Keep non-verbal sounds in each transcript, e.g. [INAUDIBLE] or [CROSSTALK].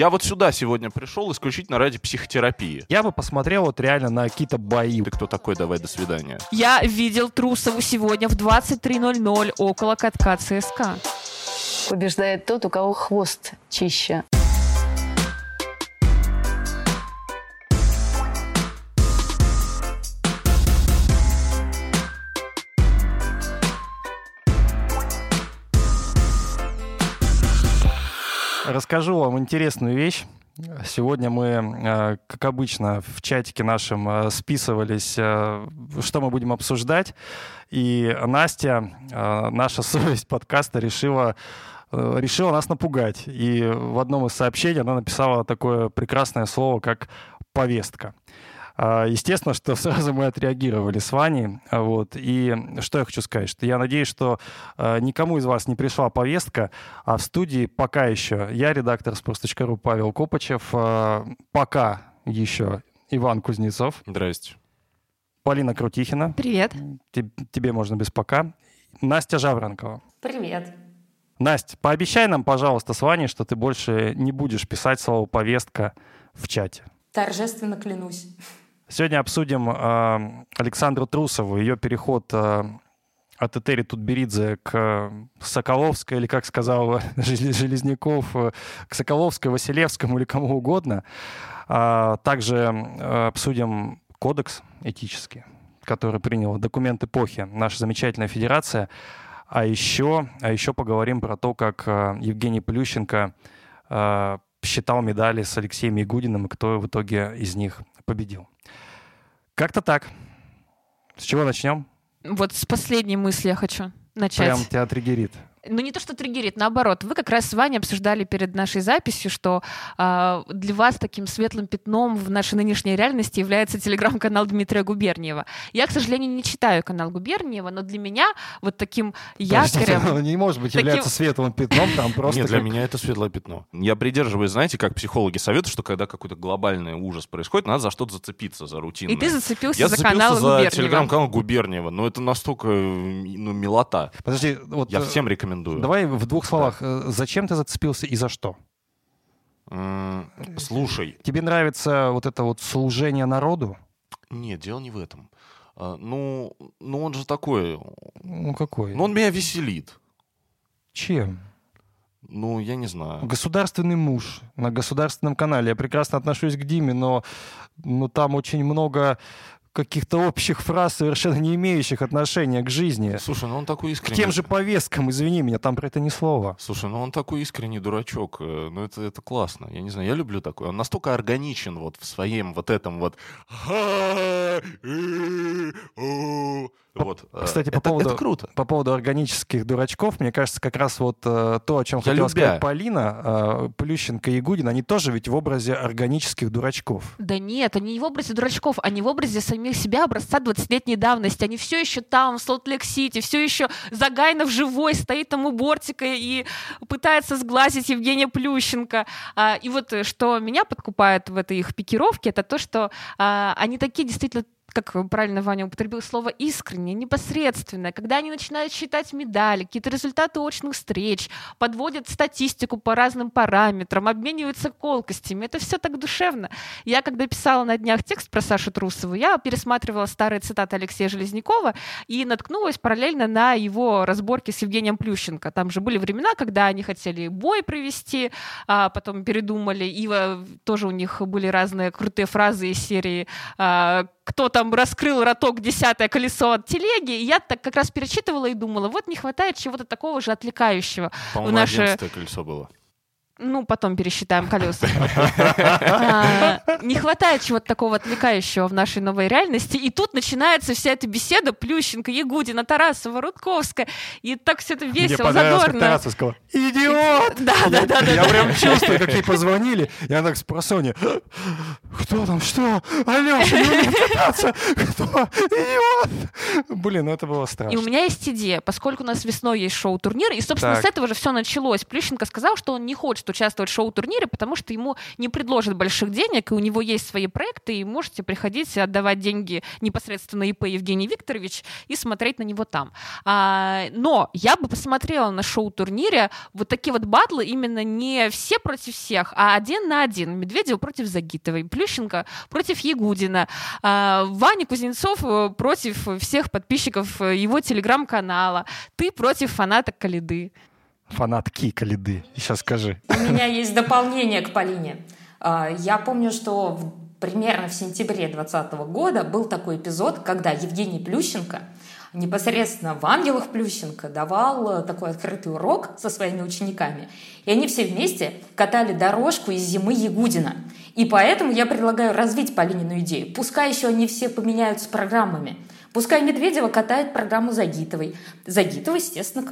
Я вот сюда сегодня пришел исключительно ради психотерапии. Я бы посмотрел вот реально на какие-то бои. Ты кто такой? Давай, до свидания. Я видел Трусову сегодня в 23.00 около катка ЦСКА. Побеждает тот, у кого хвост чище. Расскажу вам интересную вещь. Сегодня мы, э, как обычно, в чатике нашем э, списывались, э, что мы будем обсуждать. И Настя, наша [LAUGHS] совесть подкаста, решила решила нас напугать. И в одном из сообщений она написала такое прекрасное слово, как «повестка». А, естественно, что [LAUGHS] сразу мы отреагировали с Ваней. А, вот. И что я хочу сказать, что я надеюсь, что а, никому из вас не пришла повестка, а в студии пока еще я, редактор sports.ru Павел Копачев, пока еще Иван Кузнецов. Здрасте. Полина Крутихина. Привет. Тебе можно без пока. Настя Жавранкова. Привет. Настя, пообещай нам, пожалуйста, с Ваней, что ты больше не будешь писать слово «повестка» в чате. Торжественно клянусь. Сегодня обсудим э, Александру Трусову, ее переход э, от Этери Тутберидзе к Соколовской, или, как сказал [LAUGHS] Железняков, э, к Соколовской, Василевскому или кому угодно. А также э, обсудим кодекс этический, который принял документ эпохи, наша замечательная федерация. А еще, а еще поговорим про то, как э, Евгений Плющенко считал медали с Алексеем Ягудиным и кто в итоге из них победил. Как-то так. С чего начнем? Вот с последней мысли я хочу начать. Прям тебя триггерит. Ну, не то, что триггерит, наоборот. Вы как раз с Ваней обсуждали перед нашей записью, что э, для вас таким светлым пятном в нашей нынешней реальности является телеграм-канал Дмитрия Губерниева. Я, к сожалению, не читаю канал Губерниева, но для меня вот таким якорем... Он не может быть таким... являться светлым пятном, там просто... Нет, для как... меня это светлое пятно. Я придерживаюсь, знаете, как психологи советуют, что когда какой-то глобальный ужас происходит, надо за что-то зацепиться, за рутину. И ты зацепился Я за зацепился канал за Губерниева. телеграм-канал Губерниева. Но это настолько ну, милота. Подожди, вот... Я э, всем рекомендую. Давай в двух словах, да. зачем ты зацепился и за что? Слушай. Тебе нравится вот это вот служение народу? Нет, дело не в этом. А, ну, ну он же такой. Ну какой? Ну он меня веселит. Чем? Ну, я не знаю. Государственный муж на государственном канале. Я прекрасно отношусь к Диме, но, но там очень много каких-то общих фраз, совершенно не имеющих отношения к жизни. Слушай, ну он такой искренний. К тем же повесткам, извини меня, там про это ни слова. Слушай, ну он такой искренний дурачок. э, Ну это, это классно. Я не знаю, я люблю такой. Он настолько органичен вот в своем вот этом вот... Вот. э, Кстати, по это, поводу, это круто. по поводу органических дурачков, мне кажется, как раз вот э, то, о чем Я хотела любя. сказать Полина, э, Плющенко и Гудин, они тоже ведь в образе органических дурачков. Да нет, они не в образе дурачков, они в образе самих себя образца 20-летней давности. Они все еще там, в Солт-Лейк-Сити, все еще Загайнов живой, стоит там у бортика и пытается сглазить Евгения Плющенко. А, и вот э, что меня подкупает в этой их пикировке, это то, что а, они такие действительно как правильно Ваня употребил слово искренне, непосредственно, когда они начинают считать медали, какие-то результаты очных встреч, подводят статистику по разным параметрам, обмениваются колкостями. Это все так душевно. Я, когда писала на днях текст про Сашу Трусову, я пересматривала старые цитаты Алексея Железнякова и наткнулась параллельно на его разборки с Евгением Плющенко. Там же были времена, когда они хотели бой провести, а потом передумали, и э, тоже у них были разные крутые фразы из серии а, кто там раскрыл роток десятое колесо от телеги, и я так как раз перечитывала и думала, вот не хватает чего-то такого же отвлекающего. По-моему, в наше... 11 колесо было. Ну, потом пересчитаем колеса. [LAUGHS] А, Не хватает чего-то такого отвлекающего в нашей новой реальности. И тут начинается вся эта беседа Плющенко, Ягудина, Тарасова, Рудковская. И так все это весело, задорно. Тарасов сказал, идиот! Да, да, да. Я прям чувствую, как ей позвонили. Я так с. Кто там? Что? Алеша, не кататься? Кто? Идиот! Блин, ну это было И у страшно. меня есть идея, поскольку у нас весной есть шоу-турнир, и, собственно, с этого же все началось. Плющенко сказал, что он не хочет участвовать в шоу-турнире, потому что ему не предложат больших денег, и у него есть свои проекты, и можете приходить отдавать деньги непосредственно ИП Евгений Викторович и смотреть на него там. А, но я бы посмотрела на шоу-турнире вот такие вот батлы именно не все против всех, а один на один. Медведева против Загитовой, Плющенко против Ягудина, а, Ваня Кузнецов э, против всех подписчиков его телеграм-канала, ты против фанаток Калиды. Фанатки Калиды. Сейчас скажи. У меня есть дополнение к Полине. А, я помню, что примерно в сентябре 2020 года был такой эпизод, когда Евгений Плющенко непосредственно в «Ангелах» Плющенко давал э, такой открытый урок со своими учениками. И они все вместе катали дорожку из зимы Ягудина. И поэтому я предлагаю развить Полинину идею. Пускай еще они все поменяются программами – Пускай Медведева катает программу Загитовой. Загитова, естественно,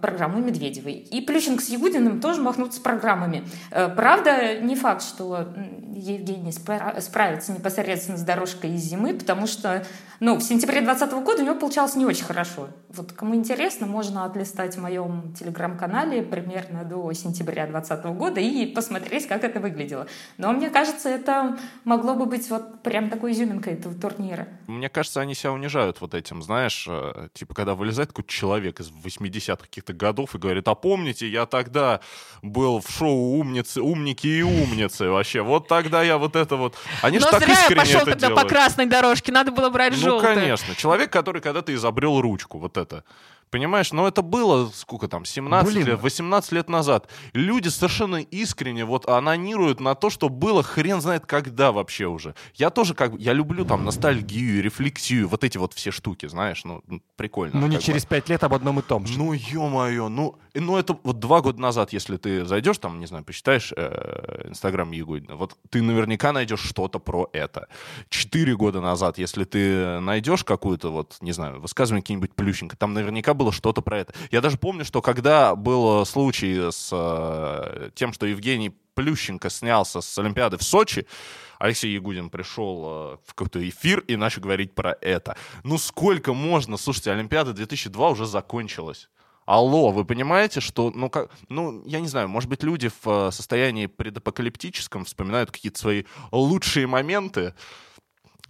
программу Медведевой. И Плющенко с Ягудиным тоже махнутся программами. Э, правда, не факт, что Евгений справится непосредственно с дорожкой из зимы, потому что ну, в сентябре 2020 года у него получалось не очень хорошо. Вот кому интересно, можно отлистать в моем телеграм-канале примерно до сентября 2020 года и посмотреть, как это выглядело. Но мне кажется, это могло бы быть вот прям такой изюминкой этого турнира. Мне кажется, они себя унижают вот этим, знаешь, э, типа, когда вылезает какой-то человек из 80-х каких-то годов и говорит, а помните, я тогда был в шоу «Умницы, умники и умницы» вообще, вот тогда я вот это вот... Они Но же так зря я искренне пошел это тогда делают. по красной дорожке, надо было брать Ну, желтую. конечно. Человек, который когда-то изобрел ручку, вот это. Понимаешь, но это было, сколько там, 17 Блин. лет, 18 лет назад. Люди совершенно искренне вот анонируют на то, что было хрен знает когда вообще уже. Я тоже как бы, я люблю там ностальгию, рефлексию, вот эти вот все штуки, знаешь, ну, прикольно. Ну, не как бы. через пять лет об одном и том же. Ну, ё-моё, ну, ну это вот два года назад, если ты зайдешь там, не знаю, посчитаешь э, Инстаграм Ягудина, вот ты наверняка найдешь что-то про это. Четыре года назад, если ты найдешь какую-то вот, не знаю, высказывание какие-нибудь Плющенко, там наверняка было что-то про это. Я даже помню, что когда был случай с э, тем, что Евгений Плющенко снялся с Олимпиады в Сочи, Алексей Ягудин пришел э, в какой-то эфир и начал говорить про это. Ну сколько можно? Слушайте, Олимпиада 2002 уже закончилась. Алло, вы понимаете, что, ну, как, ну, я не знаю, может быть, люди в э, состоянии предапокалиптическом вспоминают какие-то свои лучшие моменты,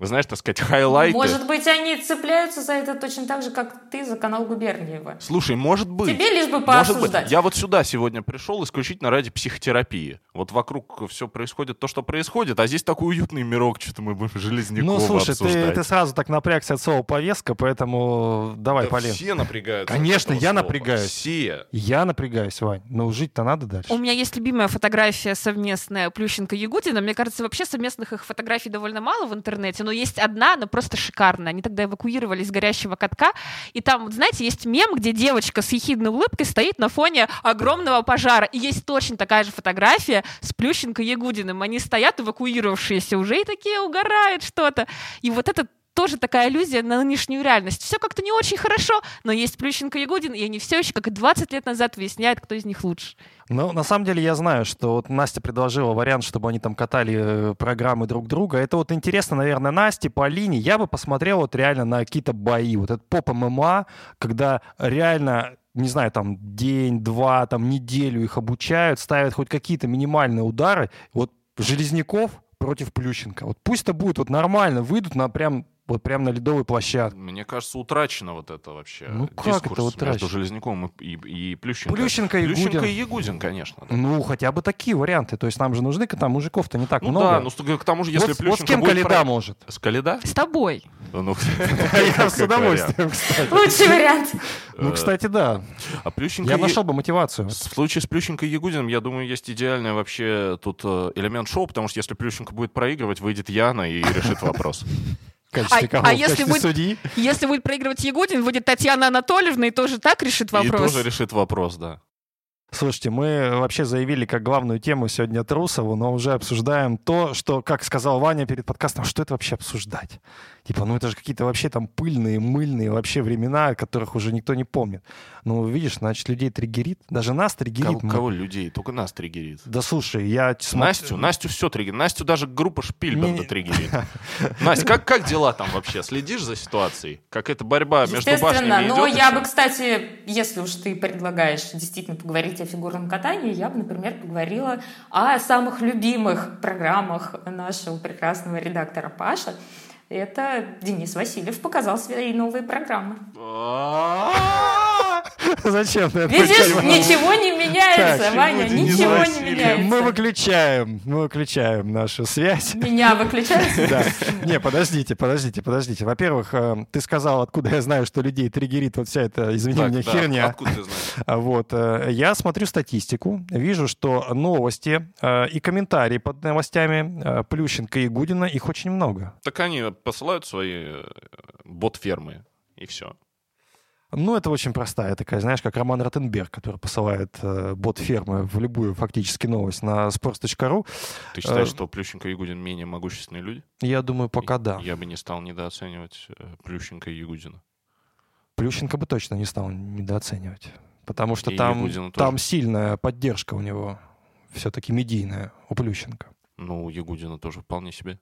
вы знаешь, так сказать, хайлайты. Может быть, они цепляются за это точно так же, как ты за канал Губерниева. Слушай, может быть. Тебе лишь бы Может быть. поосуждать. Я вот сюда сегодня пришел исключительно ради психотерапии. Вот вокруг все происходит то, что происходит, а здесь такой уютный мирок, что-то мы будем Железнякова Ну, слушай, ты, обсуждать. ты сразу так напрягся от слова повестка, поэтому давай, Да Полин. все напрягаются. Конечно, я слова. напрягаюсь. Все. Я напрягаюсь, Вань. Ну, жить-то надо дальше. У меня есть любимая фотография совместная Плющенко-Ягудина. Мне кажется, вообще совместных их фотографий довольно мало в интернете, но есть одна, она просто шикарная. Они тогда эвакуировались с горящего катка, и там, вот знаете, есть мем, где девочка с ехидной улыбкой стоит на фоне огромного пожара. И есть точно такая же фотография с Плющенко-Ягудиным. Они стоят, эвакуировавшиеся уже, и такие угорают что-то. И вот это тоже такая иллюзия на нынешнюю реальность. Все как-то не очень хорошо, но есть Плющенко и Ягудин, и они все еще, как и 20 лет назад, выясняют, кто из них лучше. Ну, на самом деле я знаю, что вот Настя предложила вариант, чтобы они там катали э, программы друг друга. Это вот интересно, наверное, Насте, Полине. Я бы посмотрел вот реально на какие-то бои. Вот этот поп ММА, когда реально не знаю, там день, два, там неделю их обучают, ставят хоть какие-то минимальные удары. Вот Железняков против Плющенко. Вот пусть это будет вот нормально, выйдут на прям вот прям на ледовой площадке. Мне кажется, утрачено вот это вообще Ну, как дискурс это утрачено? между Железняковым и, и, и Плющенко. Плющенко и Плющенко Гудин. и Ягудин, конечно. да. Ну, хотя бы такие варианты. То есть нам же нужны, там мужиков-то не так Ну много. да, ну к тому же, если вот, Плющенко вот с кем Каледа про- может? С Каледа? С тобой. Ну, [LAUGHS] Я с удовольствием, кстати. Лучший вариант. Ну, кстати, да. А Плющенко Я нашел бы мотивацию. В случае с Плющенко и Ягудиным, я думаю, есть идеальный вообще тут э, элемент шоу, потому что если Плющенко будет проигрывать, выйдет Яна и решит вопрос. [LAUGHS] В качестве А- кого? а В если качестве будет- судьи? Если будет проигрывать Ягудин, выйдет Татьяна Анатольевна и тоже так решит И вопрос. тоже решит вопрос, да. Слушайте, мы вообще заявили как главную тему сегодня Трусову, но уже обсуждаем то, что, как сказал Ваня перед подкастом, что это вообще обсуждать? Типа, ну это же какие-то вообще там пыльные, мыльные вообще времена, которых уже никто не помнит. Ну, видишь, значит, людей триггерит. Даже нас триггерит. Кого, Мы- кого людей? Только нас триггерит. Да слушай, я Настю, Настю все триггерит. Настю даже группа Шпильберда Не- триггерит. [LAUGHS] Настя, как, как дела там вообще? Следишь за ситуацией? Как это борьба между Естественно, башнями но идет я еще? бы, кстати, если уж ты предлагаешь действительно поговорить о фигурном катании, я бы, например, поговорила о самых любимых программах нашего прекрасного редактора Паша. Это Денис Васильев показал свои новые программы. [LAUGHS] Зачем ты это Видишь, ничего не меняется, Так, Ваня, ничего не меняется. Мы выключаем, мы выключаем нашу связь. Меня выключают? [LAUGHS] Да. Не, подождите, подождите, подождите. Во-первых, э, ты сказал, откуда я знаю, что людей триггерит вот вся эта, извини меня, херня. Откуда ты знаешь? А Вот, э, я смотрю статистику, вижу, что новости э, и комментарии под новостями Плющенко и Гудина, их очень много. Так они посылают свои бот-фермы, и все. Ну, это очень простая такая, знаешь, как Роман Ротенберг, который посылает э, бот фермы в любую фактически новость на sports.ru. Ты считаешь, Э, что Плющенко и Ягудин менее могущественные люди? Я думаю, пока да. Я бы не стал недооценивать э, Плющенко и Ягудина. Плющенко бы точно не стал недооценивать. Потому что И там, Ягудина тоже. там сильная поддержка у него, все-таки медийная, у Плющенко. Ну, Ягудина тоже вполне себе.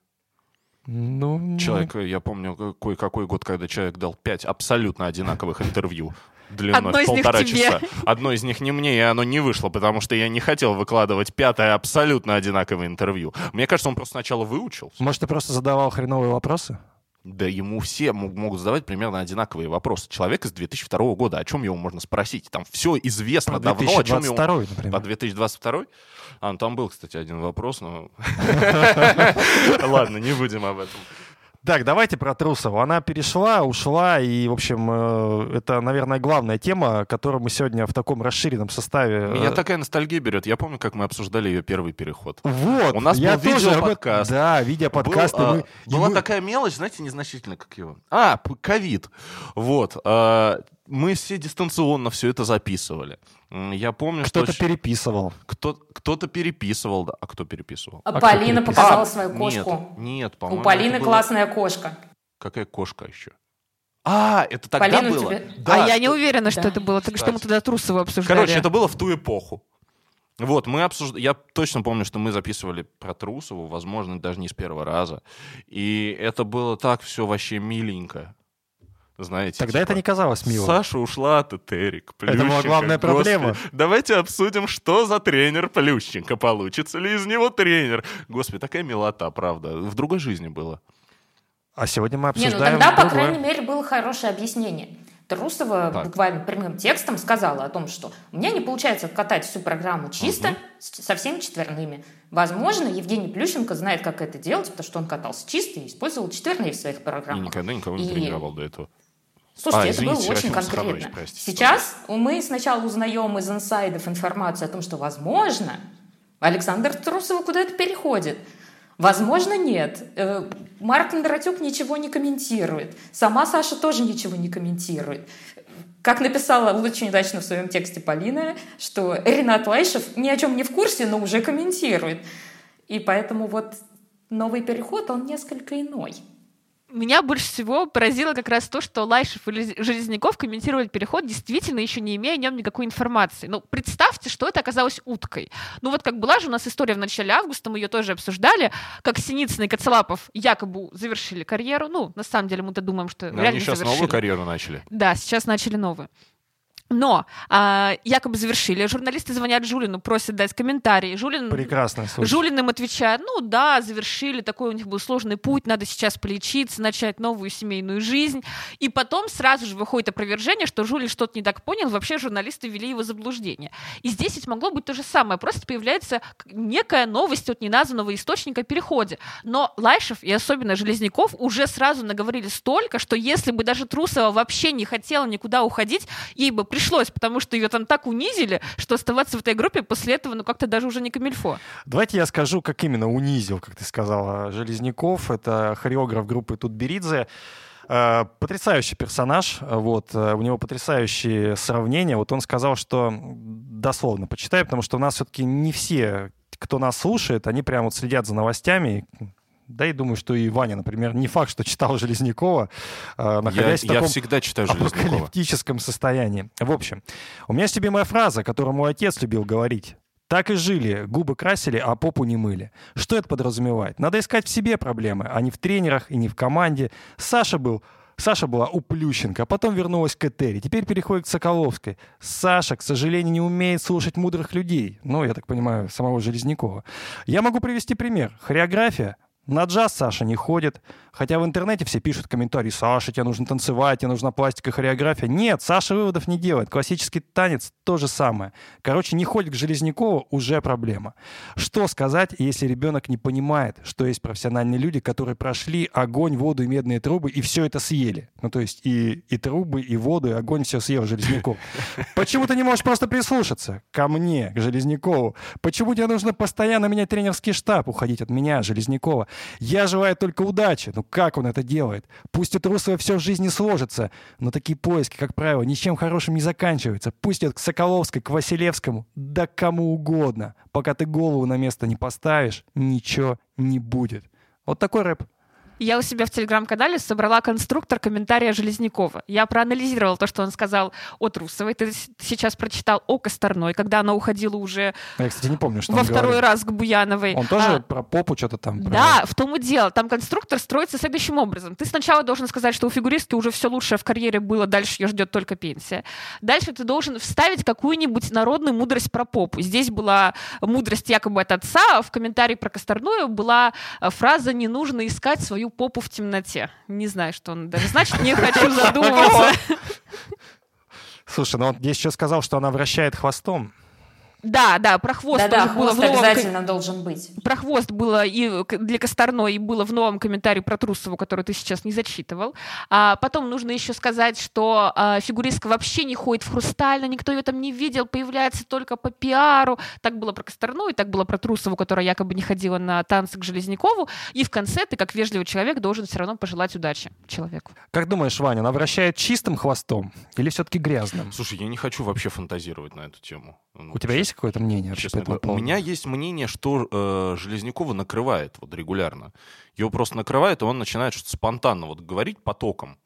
Ну, Человек, э, я помню, какой, какой год, когда человек дал пять абсолютно одинаковых интервью длиной Одно в из них полтора тебе. часа. Одно из них не мне, и оно не вышло, потому что я не хотел выкладывать пятое абсолютно одинаковое интервью. Мне кажется, он просто сначала выучил. Может, ты просто задавал хреновые вопросы? Да ему все мо- могут задавать примерно одинаковые вопросы. Человек из 2002 года, о чем его можно спросить? Там все известно Про давно, о чем его... 2022, По например. 2022? А, ну там был, кстати, один вопрос, но... [LAUGHS] [LAUGHS] Ладно, не будем об этом. Так, давайте про Трусову. Она перешла, ушла, и, в общем, э, это, наверное, главная тема, которую мы сегодня в таком расширенном составе... Меня э, такая ностальгия берет. Я помню, как мы обсуждали ее первый переход. Вот, У нас я был тоже видеоподкаст. Да, видеоподкаст. Был, и а, мы- и была мы- такая мелочь, знаете, незначительная, как его. А, ковид. Вот. а, мы все дистанционно все это записывали. Я помню, Кто-то что... переписывал. Кто, кто-то переписывал, да. А кто переписывал? А А кто Полина переписал? показала А, свою Нет, кошку. нет, по-моему, У Полины было- классная кошка. Какая кошка еще? А, это тогда Полина, было? тебя- Да, а я не уверена, что Да. это было. Так что мы тогда Трусова обсуждали. Короче, это было в ту эпоху. Вот, мы обсуждали... Я точно помню, что мы записывали про Трусову, возможно, даже не с первого раза. И это было так все вообще миленько. Знаете, Тогда это типа, не казалось милым. Саша ушла от Этерик. Это была Плющенко, главная господи. проблема. Давайте обсудим, что за тренер Плющенко. Получится ли из него тренер? Господи, такая милота, правда. В другой жизни было. А сегодня мы Не, ну обсуждаем тогда, по другое. крайней мере, было хорошее объяснение. Трусова Так. буквально прямым текстом сказала о том, что у меня не получается катать всю программу чисто, с- со всеми четверными. Возможно, Евгений Плющенко знает, как это делать, потому что он катался чисто и использовал четверные в своих И программах. никогда никого не И- тренировал до этого. Слушайте, А, это извините, было очень конкретно. Простите, Сейчас мы сначала узнаем из инсайдов информацию о том, что, возможно, Александр Трусова куда-то переходит. Возможно, нет. Э, Марк Кондратюк ничего не комментирует. Сама Саша тоже ничего не комментирует. Как написала очень удачно в своем тексте Полина, что Ренат Лайшев ни о чем не в курсе, но уже комментирует. И поэтому вот новый переход, он несколько иной. Меня больше всего поразило как раз то, что Лайшев и Лез- Железняков комментировали переход, действительно еще не имея о нем никакой информации. Ну, представьте, что это оказалось уткой. Ну, вот как была же у нас история в начале августа, мы ее тоже обсуждали, как Синицын и Коцелапов якобы завершили карьеру. Ну, на самом деле мы-то думаем, что Но реально они сейчас завершили. новую карьеру начали. Да, сейчас начали новую. Но а, якобы завершили. Журналисты звонят Жулину, просят дать комментарий. Жулин Прекрасный случай. Жулин им отвечает, ну да, завершили, такой у них был сложный путь, надо сейчас полечиться, начать новую семейную жизнь. И потом сразу же выходит опровержение, что Жулин что-то не так понял, вообще журналисты ввели его заблуждение. И здесь ведь могло быть то же самое, просто появляется некая новость от неназванного источника о переходе. Но Лайшев и особенно Железняков уже сразу наговорили столько, что если бы даже Трусова вообще не хотела никуда уходить, ей бы пришлось, потому что ее там так унизили, что оставаться в этой группе после этого, ну как-то даже уже не камильфо. Давайте я скажу, как именно унизил, как ты сказала, Железняков. Это хореограф группы Тутберидзе. Э, Потрясающий персонаж, э, вот, э, у него потрясающие сравнения. Вот он сказал, что, дословно почитаю, потому что у нас все-таки не все, кто нас слушает, они прямо вот следят за новостями, Да и думаю, что и Ваня, например, не факт, что читал Железнякова, э, находясь я, в таком я всегда читаю апокалиптическом состоянии. В общем, у меня есть любимая фраза, которую мой отец любил говорить. Так и жили, губы красили, а попу не мыли. Что это подразумевает? Надо искать в себе проблемы, а не в тренерах и не в команде. Саша был Саша была у Плющенко, а потом вернулась к Этери. Теперь переходит к Соколовской. Саша, к сожалению, не умеет слушать мудрых людей. Ну, я так понимаю, самого Железнякова. Я могу привести пример. Хореография на джаз Саша не ходит. Хотя в интернете все пишут комментарии «Саша, тебе нужно танцевать, тебе нужна пластика, хореография». Нет, Саша выводов не делает. Классический танец — то же самое. Короче, не ходит к Железнякову — уже проблема. Что сказать, если ребенок не понимает, что есть профессиональные люди, которые прошли огонь, воду и медные трубы и все это съели? Ну, то есть и, и трубы, и воду, и огонь все съел Железняков. [LAUGHS] Почему ты не можешь просто прислушаться ко мне, к Железнякову? Почему тебе нужно постоянно менять тренерский штаб, уходить от меня, Железнякова? Я желаю только удачи. Ну как он это делает? Пусть у Трусова все в жизни сложится, но такие поиски, как правило, ничем хорошим не заканчиваются. Пусть идет к Соколовской, к Василевскому, да кому угодно. Пока ты голову на место не поставишь, ничего не будет. Вот такой рэп. Я у себя в телеграм-канале собрала конструктор комментария Железнякова. Я проанализировала то, что он сказал о Трусовой. Ты сейчас прочитал о Косторной, когда она уходила уже Я, кстати, не помню, что во второй говорил. раз к Буяновой. Он тоже А, про попу что-то там. про- Да, в том и дело. Там конструктор строится следующим образом. Ты сначала должен сказать, что у фигуристки уже все лучшее в карьере было, дальше ее ждет только пенсия. Дальше ты должен вставить какую-нибудь народную мудрость про попу. Здесь была мудрость якобы от отца, а в комментарии про Косторную была э, фраза «не нужно искать свою попу в темноте». Не знаю, что он даже значит, не хочу задумываться. Слушай, ну он здесь еще сказал, что она вращает хвостом. Да, да, про хвост тоже было хвост в новом обязательно должен быть. Про хвост было и для Косторной, и было в новом комментарии про Трусову, который ты сейчас не зачитывал. А потом нужно еще сказать, что а, фигуристка вообще не ходит в хрустально, никто ее там не видел, появляется только по пиару. Так было про Косторную, и так было про Трусову, которая якобы не ходила на танцы к Железнякову. И в конце ты, как вежливый человек, должен все равно пожелать удачи человеку. Как думаешь, Ваня, она вращает чистым хвостом или все-таки грязным? Слушай, я не хочу вообще фантазировать на эту тему. Ну, У тебя есть какое-то мнение по Честно говоря, у меня есть мнение, что э, Железнякова накрывает вот регулярно. Его просто накрывает, и он начинает что-то спонтанно вот говорить потоком.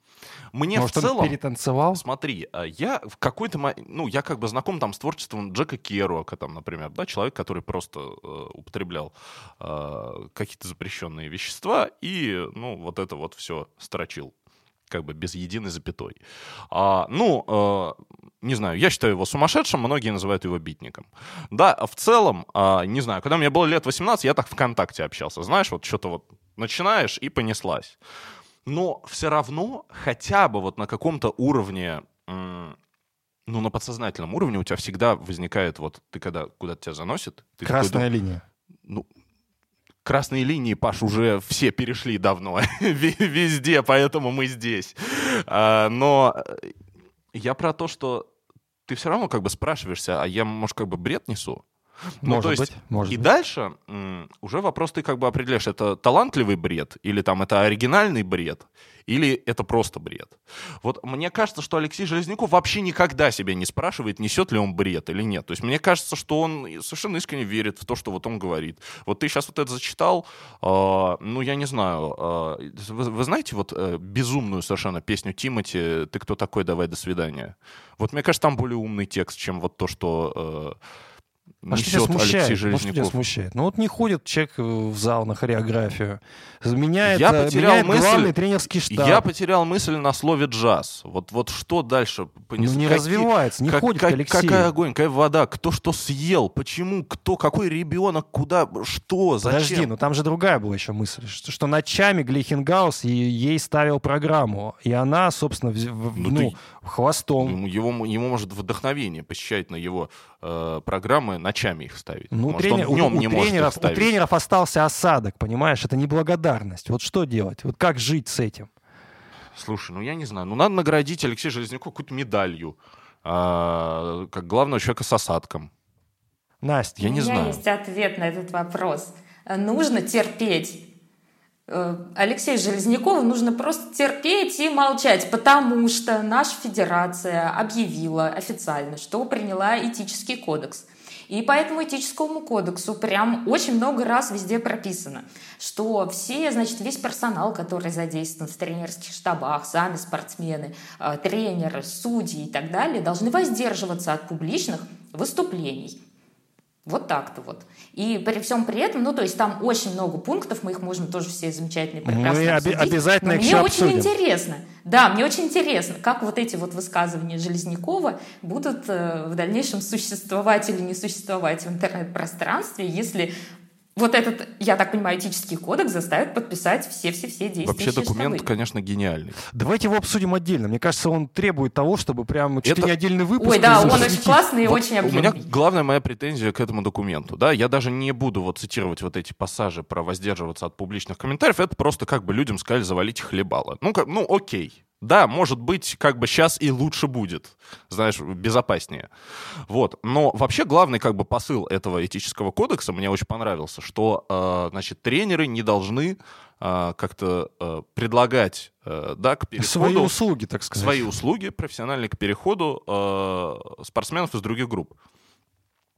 Мне Может, в целом... он перетанцевал? Смотри, а я в какой-то... Ну, я как бы знаком там с творчеством Джека Керуака, там, например, да, человек, который просто э, употреблял э, какие-то запрещенные вещества и, ну, вот это вот все строчил как бы без единой запятой. А, ну, э, не знаю, я считаю его сумасшедшим, многие называют его битником. Да, а в целом, а, не знаю, когда мне было лет 18, я так ВКонтакте общался, знаешь, вот что-то вот начинаешь и понеслась. Но все равно хотя бы вот на каком-то уровне, ну, на подсознательном уровне у тебя всегда возникает вот, ты когда куда-то тебя заносит, ты такой Красная линия. ну, красные линии, Паш, уже все перешли давно [LAUGHS] ве- везде, поэтому мы здесь. А, Но э, я про то, что ты все равно как бы спрашиваешься, а я, может, как бы бред несу? Ну, Может то есть быть, может и быть. дальше уже вопрос ты как бы определяешь, это талантливый бред, или там это оригинальный бред, или это просто бред. Вот мне кажется, что Алексей Железняков вообще никогда себя не спрашивает, несет ли он бред или нет. То есть мне кажется, что он совершенно искренне верит в то, что вот он говорит. Вот ты сейчас вот это зачитал, а, ну, я не знаю, а, вы, вы знаете вот э, безумную совершенно песню Тимати «Ты кто такой? Давай, до свидания». Вот мне кажется, там более умный текст, чем вот то, что э, А что тебя несет Алексей смущает? Ну, что тебя Железняков. смущает? Ну вот не ходит человек э, в зал на хореографию. Меняет, Я э, потерял меняет мысль- главный тренерский штаб. Я потерял мысль на слове джаз. Вот, вот что дальше? ну понес- не какие- развивается, не как- ходит как- к Алексею. Какая огонь, какая вода, кто что съел, почему, кто, какой ребенок, куда, что, зачем? Подожди, ну там же другая была еще мысль, что, что ночами Глейхенгаус ей ставил программу, и она, собственно, в- Ну, ну, ты- хвостом. Ему, его, ему может вдохновение посещать на его э, программы, ночами их ставить. Ну, может, тренер- он днем у, у не может их тренеров, у тренеров остался осадок, понимаешь? Это неблагодарность. Вот что делать? Вот как жить с этим? Слушай, ну я не знаю. Ну надо наградить Алексея Железнякова какой-то медалью. а, как главного человека с осадком. Настя, Я не У меня знаю. есть ответ на этот вопрос. Нужно терпеть. Э, Алексею Железнякову нужно просто терпеть и молчать, потому что наша федерация объявила официально, что приняла этический кодекс. И по этому этическому кодексу прям очень много раз везде прописано, что все, значит, весь персонал, который задействован в тренерских штабах, сами спортсмены, э, тренеры, судьи и так далее, должны воздерживаться от публичных выступлений. Вот так-то вот. И при всем при этом, ну, то есть там очень много пунктов, мы их можем тоже все замечательно прекрасно Мы обсудить. обязательно Но их мне очень обсудим. интересно, да, мне очень интересно, как вот эти вот высказывания Железнякова будут э, в дальнейшем существовать или не существовать в интернет-пространстве, если вот этот, я так понимаю, этический кодекс заставит подписать все-все-все действия. Вообще документ, конечно, гениальный. Давайте его обсудим отдельно. Мне кажется, он требует того, чтобы прям чуть Это- не отдельный выпуск. Ой, да, он очень классный и Вот очень у меня объемный. главная моя претензия к этому документу, да, я даже не буду вот цитировать вот эти пассажи про воздерживаться от публичных комментариев, это просто как бы людям сказали завалить хлебало. Ну, как, ну, окей. Да, может быть, как бы сейчас и лучше будет, знаешь, безопаснее. Вот. Но вообще главный как бы посыл этого этического кодекса мне очень понравился, что, э, значит, тренеры не должны э, как-то э, предлагать, да, к переходу... Свои услуги, так сказать. свои услуги профессиональные к переходу спортсменов из других групп.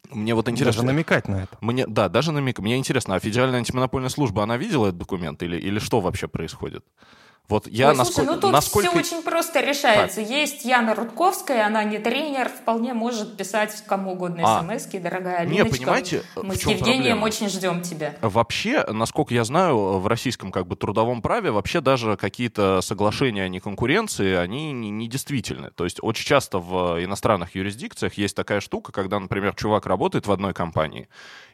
Мне вот интересно. Даже намекать на это. Мне, да, даже намек. Мне интересно, а Федеральная антимонопольная служба, она видела этот документ или, или что вообще происходит? Вот я Ой, слушай, насколько... ну тут насколько... все очень просто решается. Есть Яна Рудковская, она не тренер, вполне может писать кому угодно А. смс дорогая Не, Алиночка. понимаете, мы в с Евгением проблема? очень ждем тебя. Вообще, насколько я знаю, в российском как бы трудовом праве вообще даже какие-то соглашения о неконкуренции, они не, не действительны. То есть очень часто в иностранных юрисдикциях есть такая штука, когда, например, чувак работает в одной компании,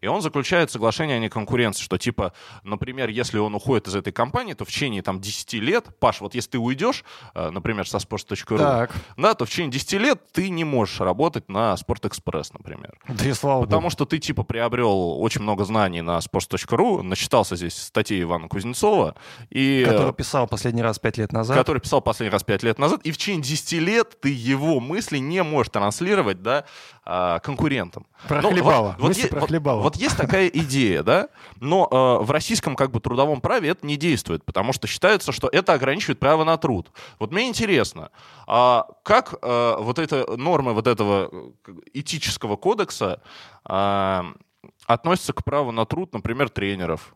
и он заключает соглашение о неконкуренции, что типа, например, если он уходит из этой компании, то в течение там 10 лет, Паш, вот если ты уйдешь, э, например, со sports.ru, да, то в течение 10 лет ты не можешь работать на Спортэкспресс, например. Да и слава Потому богу. что ты, типа, приобрел очень много знаний на sports.ru, начитался здесь статей Ивана Кузнецова, и, Который писал последний раз пять лет назад. который писал последний раз 5 лет назад, и в течение 10 лет ты его мысли не можешь транслировать, да, а, конкурентам. Про Ну. Вот, вот- хлебало. вот есть такая идея, да, но э, в российском как бы трудовом праве это не действует, потому что считается, что это ограничивает право на труд. Вот мне интересно, а как э, вот эта нормы вот этого э, этического кодекса а, относятся к праву на труд, например, тренеров?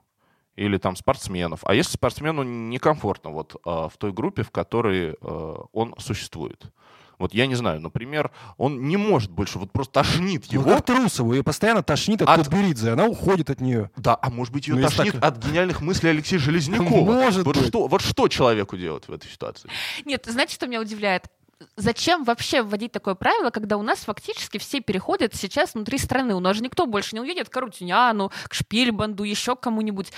или там спортсменов. А если спортсмену некомфортно вот а, в той группе, в которой э, он существует? Вот я не знаю, например, он не может больше, вот просто тошнит Ну, его. как Трусову, ее постоянно тошнит от, От- Кутберидзе, она уходит от нее. Да, а может быть ее Ну, тошнит так- от гениальных мыслей Алексея Железнякова. [LAUGHS] Может вот быть. что, вот что человеку делать в этой ситуации? Нет, знаете, что меня удивляет? Зачем вообще вводить такое правило, когда у нас фактически все переходят сейчас внутри страны? У нас же никто больше не уедет к Арутюняну, к Шпильбанду, еще к кому-нибудь.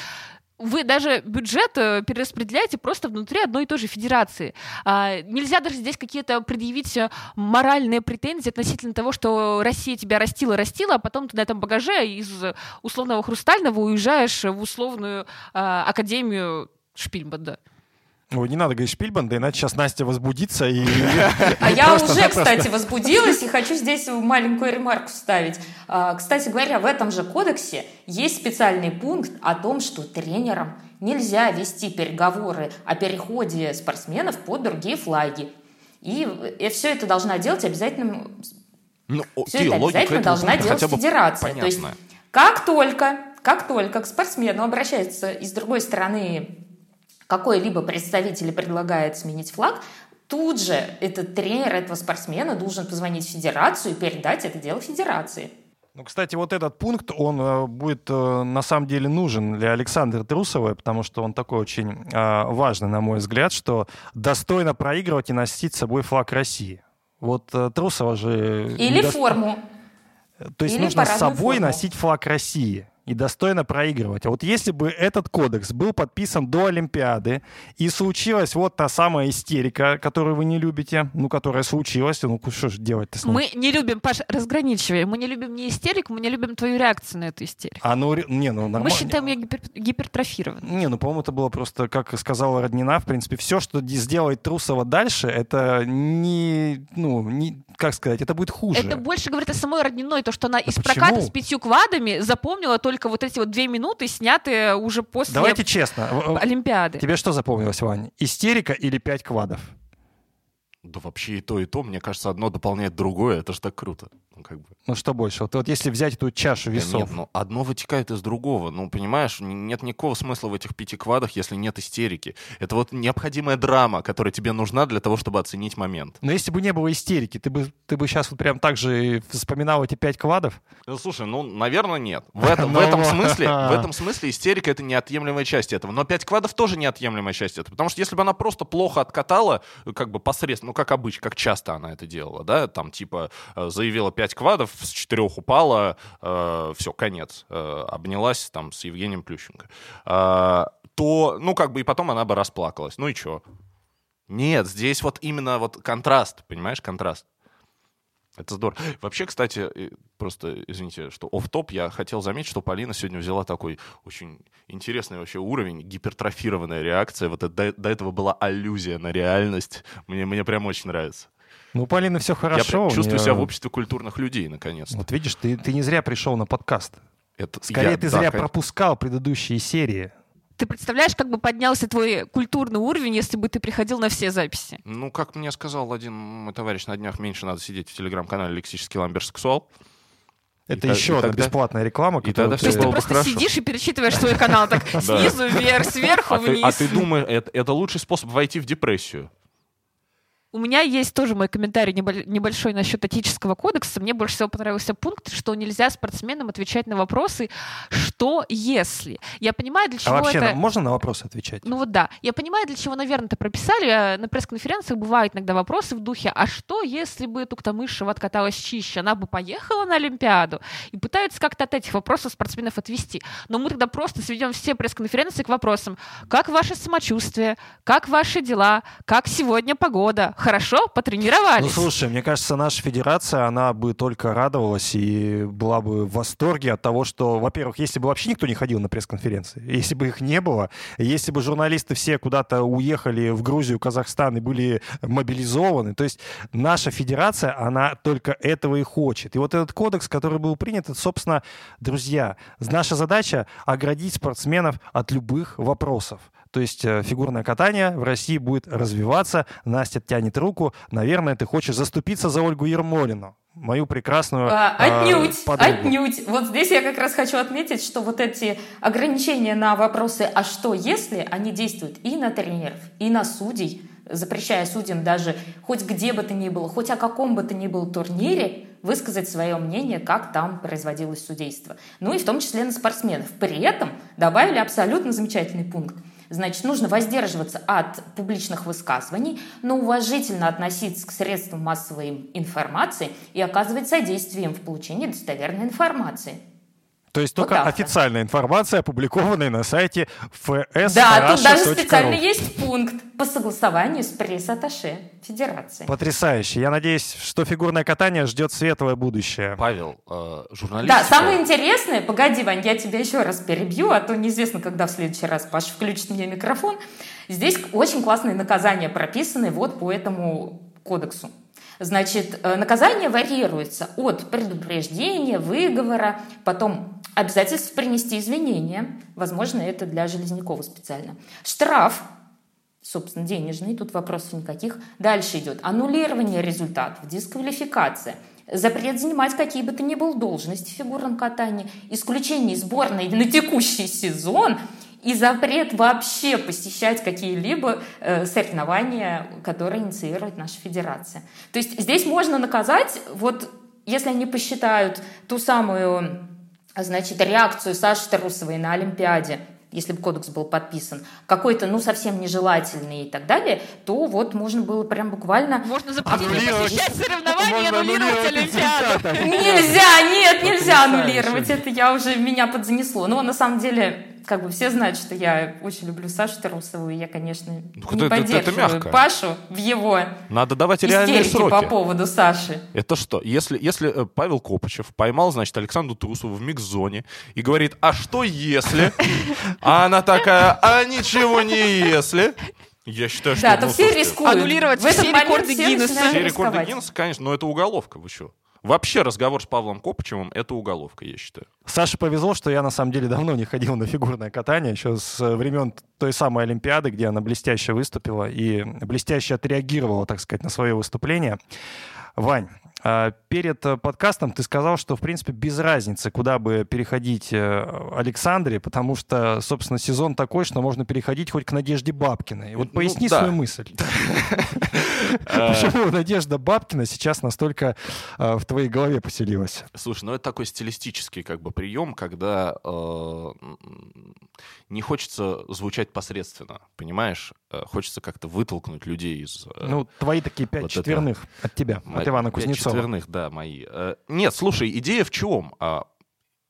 Вы даже бюджет э, перераспределяете просто внутри одной и той же федерации. А, нельзя даже здесь какие-то предъявить э, моральные претензии относительно того, что Россия тебя растила-растила, а потом ты на этом багаже из условного хрустального уезжаешь в условную а, академию Шпильбанда. Ой, не надо говорить Шпильбанда, иначе сейчас Настя возбудится и... А я уже, кстати, возбудилась и хочу здесь маленькую ремарку вставить. А, Кстати говоря, в этом же кодексе есть специальный пункт о том, что тренерам нельзя вести переговоры о переходе спортсменов под другие флаги. И, все это должна делать обязательно Ну, все это обязательно должна делать хотя бы федерация. То есть как только, как только к спортсмену обращается и с другой стороны какой-либо представитель предлагает сменить флаг, тут же этот тренер этого спортсмена должен позвонить в федерацию и передать это дело федерации. Ну, кстати, вот этот пункт, он э, будет э, на самом деле нужен для Александры Трусовой, потому что он такой очень э, важный, на мой взгляд, что достойно проигрывать и носить с собой флаг России. Вот Трусова же... Или недо- форму. То есть или нужно с собой форму. носить флаг России и достойно проигрывать. А вот если бы этот кодекс был подписан до Олимпиады, и случилась вот та самая истерика, которую вы не любите, ну, которая случилась, ну, что же делать-то с ней? Мы не любим, Паш, разграничивай. Мы не любим не истерику, мы не любим твою реакцию на эту истерику. А ну, не, ну, нормально. Мы считаем ее гипер- гипертрофированной. Не, ну, по-моему, это было просто, как сказала Роднина, в принципе, все, что сделает Трусова дальше, это не, ну, не, как сказать, это будет хуже. Это больше говорит о самой Родниной, то, что она из почему? проката с пятью квадами запомнила только вот эти вот две минуты, снятые уже после Давайте честно. в- Олимпиады. Тебе что запомнилось, Ваня? Истерика или пять квадов? Да вообще и то, и то, мне кажется, одно дополняет другое, это же так круто. Ну, как бы. Ну что больше? Вот, вот если взять эту чашу Да весов. нет, ну одно вытекает из другого. Ну, понимаешь, нет никакого смысла в этих пяти квадах, если нет истерики. Это вот необходимая драма, которая тебе нужна для того, чтобы оценить момент. Но если бы не было истерики, ты бы, ты бы сейчас вот прям так же вспоминал эти пять квадов? Ну, слушай, ну, наверное, нет. В этом, в [LAUGHS] Ну этом смысле, [LAUGHS] в этом смысле истерика — это неотъемлемая часть этого. Но пять квадов тоже неотъемлемая часть этого. Потому что если бы она просто плохо откатала, э, как бы посредственно, ну, как обычно, как часто она это делала, да, там, типа, э, заявила пять квадов, с четырех упала, все, конец. Э, обнялась там с Евгением Плющенко. Э, то, ну, как бы, и потом она бы расплакалась. Ну и чё? Нет, здесь вот именно вот контраст, понимаешь, контраст. Это здорово. Вообще, кстати, э, просто, извините, что оф топ я хотел заметить, что Полина сегодня взяла такой очень интересный вообще уровень, гипертрофированная реакция. Вот это- до, до этого была аллюзия на реальность. Мне, мне прям очень нравится. Ну, у Полины все я хорошо. у чувствую неё- себя в обществе культурных людей, наконец-то. Вот видишь, ты, ты не зря пришел на подкаст. Это, Скорее, я- ты да, зря кон- пропускал предыдущие серии. Ты представляешь, как бы поднялся твой культурный уровень, если бы ты приходил на все записи? Ну, как мне сказал один мой товарищ на днях, меньше надо сидеть в телеграм-канале «Лексический ламберсексуал». Это та- еще и одна тогда- бесплатная реклама. и ты- То есть было ты просто хорошо. сидишь и перечитываешь свой [LAUGHS] канал так снизу вверх, сверху А вниз. а ты думаешь, это, это лучший способ войти в депрессию? У меня есть тоже мой комментарий небо- небольшой насчет этического кодекса. Мне больше всего понравился пункт, что нельзя спортсменам отвечать на вопросы «что если?». Я понимаю, для чего А вообще, это... нам можно на вопросы отвечать? Ну вот да. Я понимаю, для чего, наверное, это прописали. Э, На пресс-конференциях бывают иногда вопросы в духе, а что, если бы Туктамышева откаталась чище? Она бы поехала на Олимпиаду? И пытаются как-то от этих вопросов спортсменов отвести. Но мы тогда просто сведем все пресс-конференции к вопросам, как ваше самочувствие, как ваши дела, как сегодня погода? Хорошо? Потренировались? Ну, слушай, мне кажется, наша федерация, она бы только радовалась и была бы в восторге от того, что, во-первых, если бы вообще никто не ходил на пресс-конференции, если бы их не было, если бы журналисты все куда-то уехали в Грузию, Казахстан и были мобилизованы, то есть наша федерация, она только этого и хочет. И вот этот кодекс, который был принят, это, собственно, друзья, наша задача оградить спортсменов от любых вопросов. То есть э, фигурное катание в России будет развиваться. Настя тянет руку. Наверное, ты хочешь заступиться за Ольгу Ермолину, мою прекрасную А, э, Отнюдь, подругу. отнюдь. Вот здесь я как раз хочу отметить, что вот эти ограничения на вопросы «а что если?» они действуют и на тренеров, и на судей, запрещая судьям даже хоть где бы то ни было, хоть о каком бы то ни было турнире высказать свое мнение, как там производилось судейство. Ну и в том числе на спортсменов. При этом добавили абсолютно замечательный пункт. Значит, нужно воздерживаться от публичных высказываний, но уважительно относиться к средствам массовой информации и оказывать содействие им в получении достоверной информации. То есть Вот только так вот. официальная информация, опубликованная на сайте ФС. Да, тут даже специально есть пункт по согласованию с пресс-атташе Федерации. Потрясающе. Я надеюсь, что фигурное катание ждет светлое будущее. Павел, э, журналист. Да, самое интересное, погоди, Вань, я тебя еще раз перебью, а то неизвестно, когда в следующий раз Паша включит мне микрофон. Здесь очень классные наказания прописаны вот по этому кодексу. Значит, э, наказание варьируется от предупреждения, выговора, потом обязательство принести извинения. Возможно, это для Железнякова специально. Штраф, собственно, денежный, тут вопросов никаких. Дальше идет аннулирование результатов, дисквалификация, запрет занимать какие бы то ни было должности в фигурном катании, исключение из сборной на текущий сезон и запрет вообще посещать какие-либо э, соревнования, которые инициирует наша федерация. То есть здесь можно наказать, вот если они посчитают ту самую значит, реакцию Саши Трусовой на Олимпиаде, если бы кодекс был подписан, какой-то, ну, совсем нежелательный и так далее, то вот можно было прям буквально... Можно запретить посещать соревнования и Можно аннулировать аннулировать Олимпиаду. Нельзя, нет, нельзя аннулировать. Это я уже, меня подзанесло. Но на самом деле, как бы все знают, что я очень люблю Сашу Трусову, и я, конечно, Ну, не это- это- это поддерживаю мягко. Пашу в его Надо давать реальные сроки. по поводу Саши. Это что? Если, если э, Павел Копычев поймал, значит, Александру Трусову в микс-зоне и говорит, а что если? А она такая, а ничего не если. Я считаю, что... Да, то все рискуют. Аннулировать все рекорды Гиннесса. Все рекорды. Гиннесса, конечно, но это уголовка, вы что? Вообще разговор с Павлом Копычевым — это уголовка, я считаю. Саше повезло, что я на самом деле давно не ходил на фигурное катание, еще с времен той самой Олимпиады, где она блестяще выступила и блестяще отреагировала, так сказать, на свое выступление. Вань, перед э, подкастом ты сказал, что, в принципе, без разницы, куда бы переходить э, Александре, потому что, собственно, сезон такой, что можно переходить хоть к Надежде Бабкиной. Вот Ну, поясни да. свою мысль. [LAUGHS] Почему Надежда Бабкина сейчас настолько э, в твоей голове поселилась? Слушай, ну это такой стилистический как бы прием, когда э, не хочется звучать посредственно, понимаешь? Э, Хочется как-то вытолкнуть людей из... э, Ну, твои такие пять вот четверных от тебя, Мои от Ивана пять Кузнецова. четверных, да, мои. Э, Нет, слушай, идея в чем? А,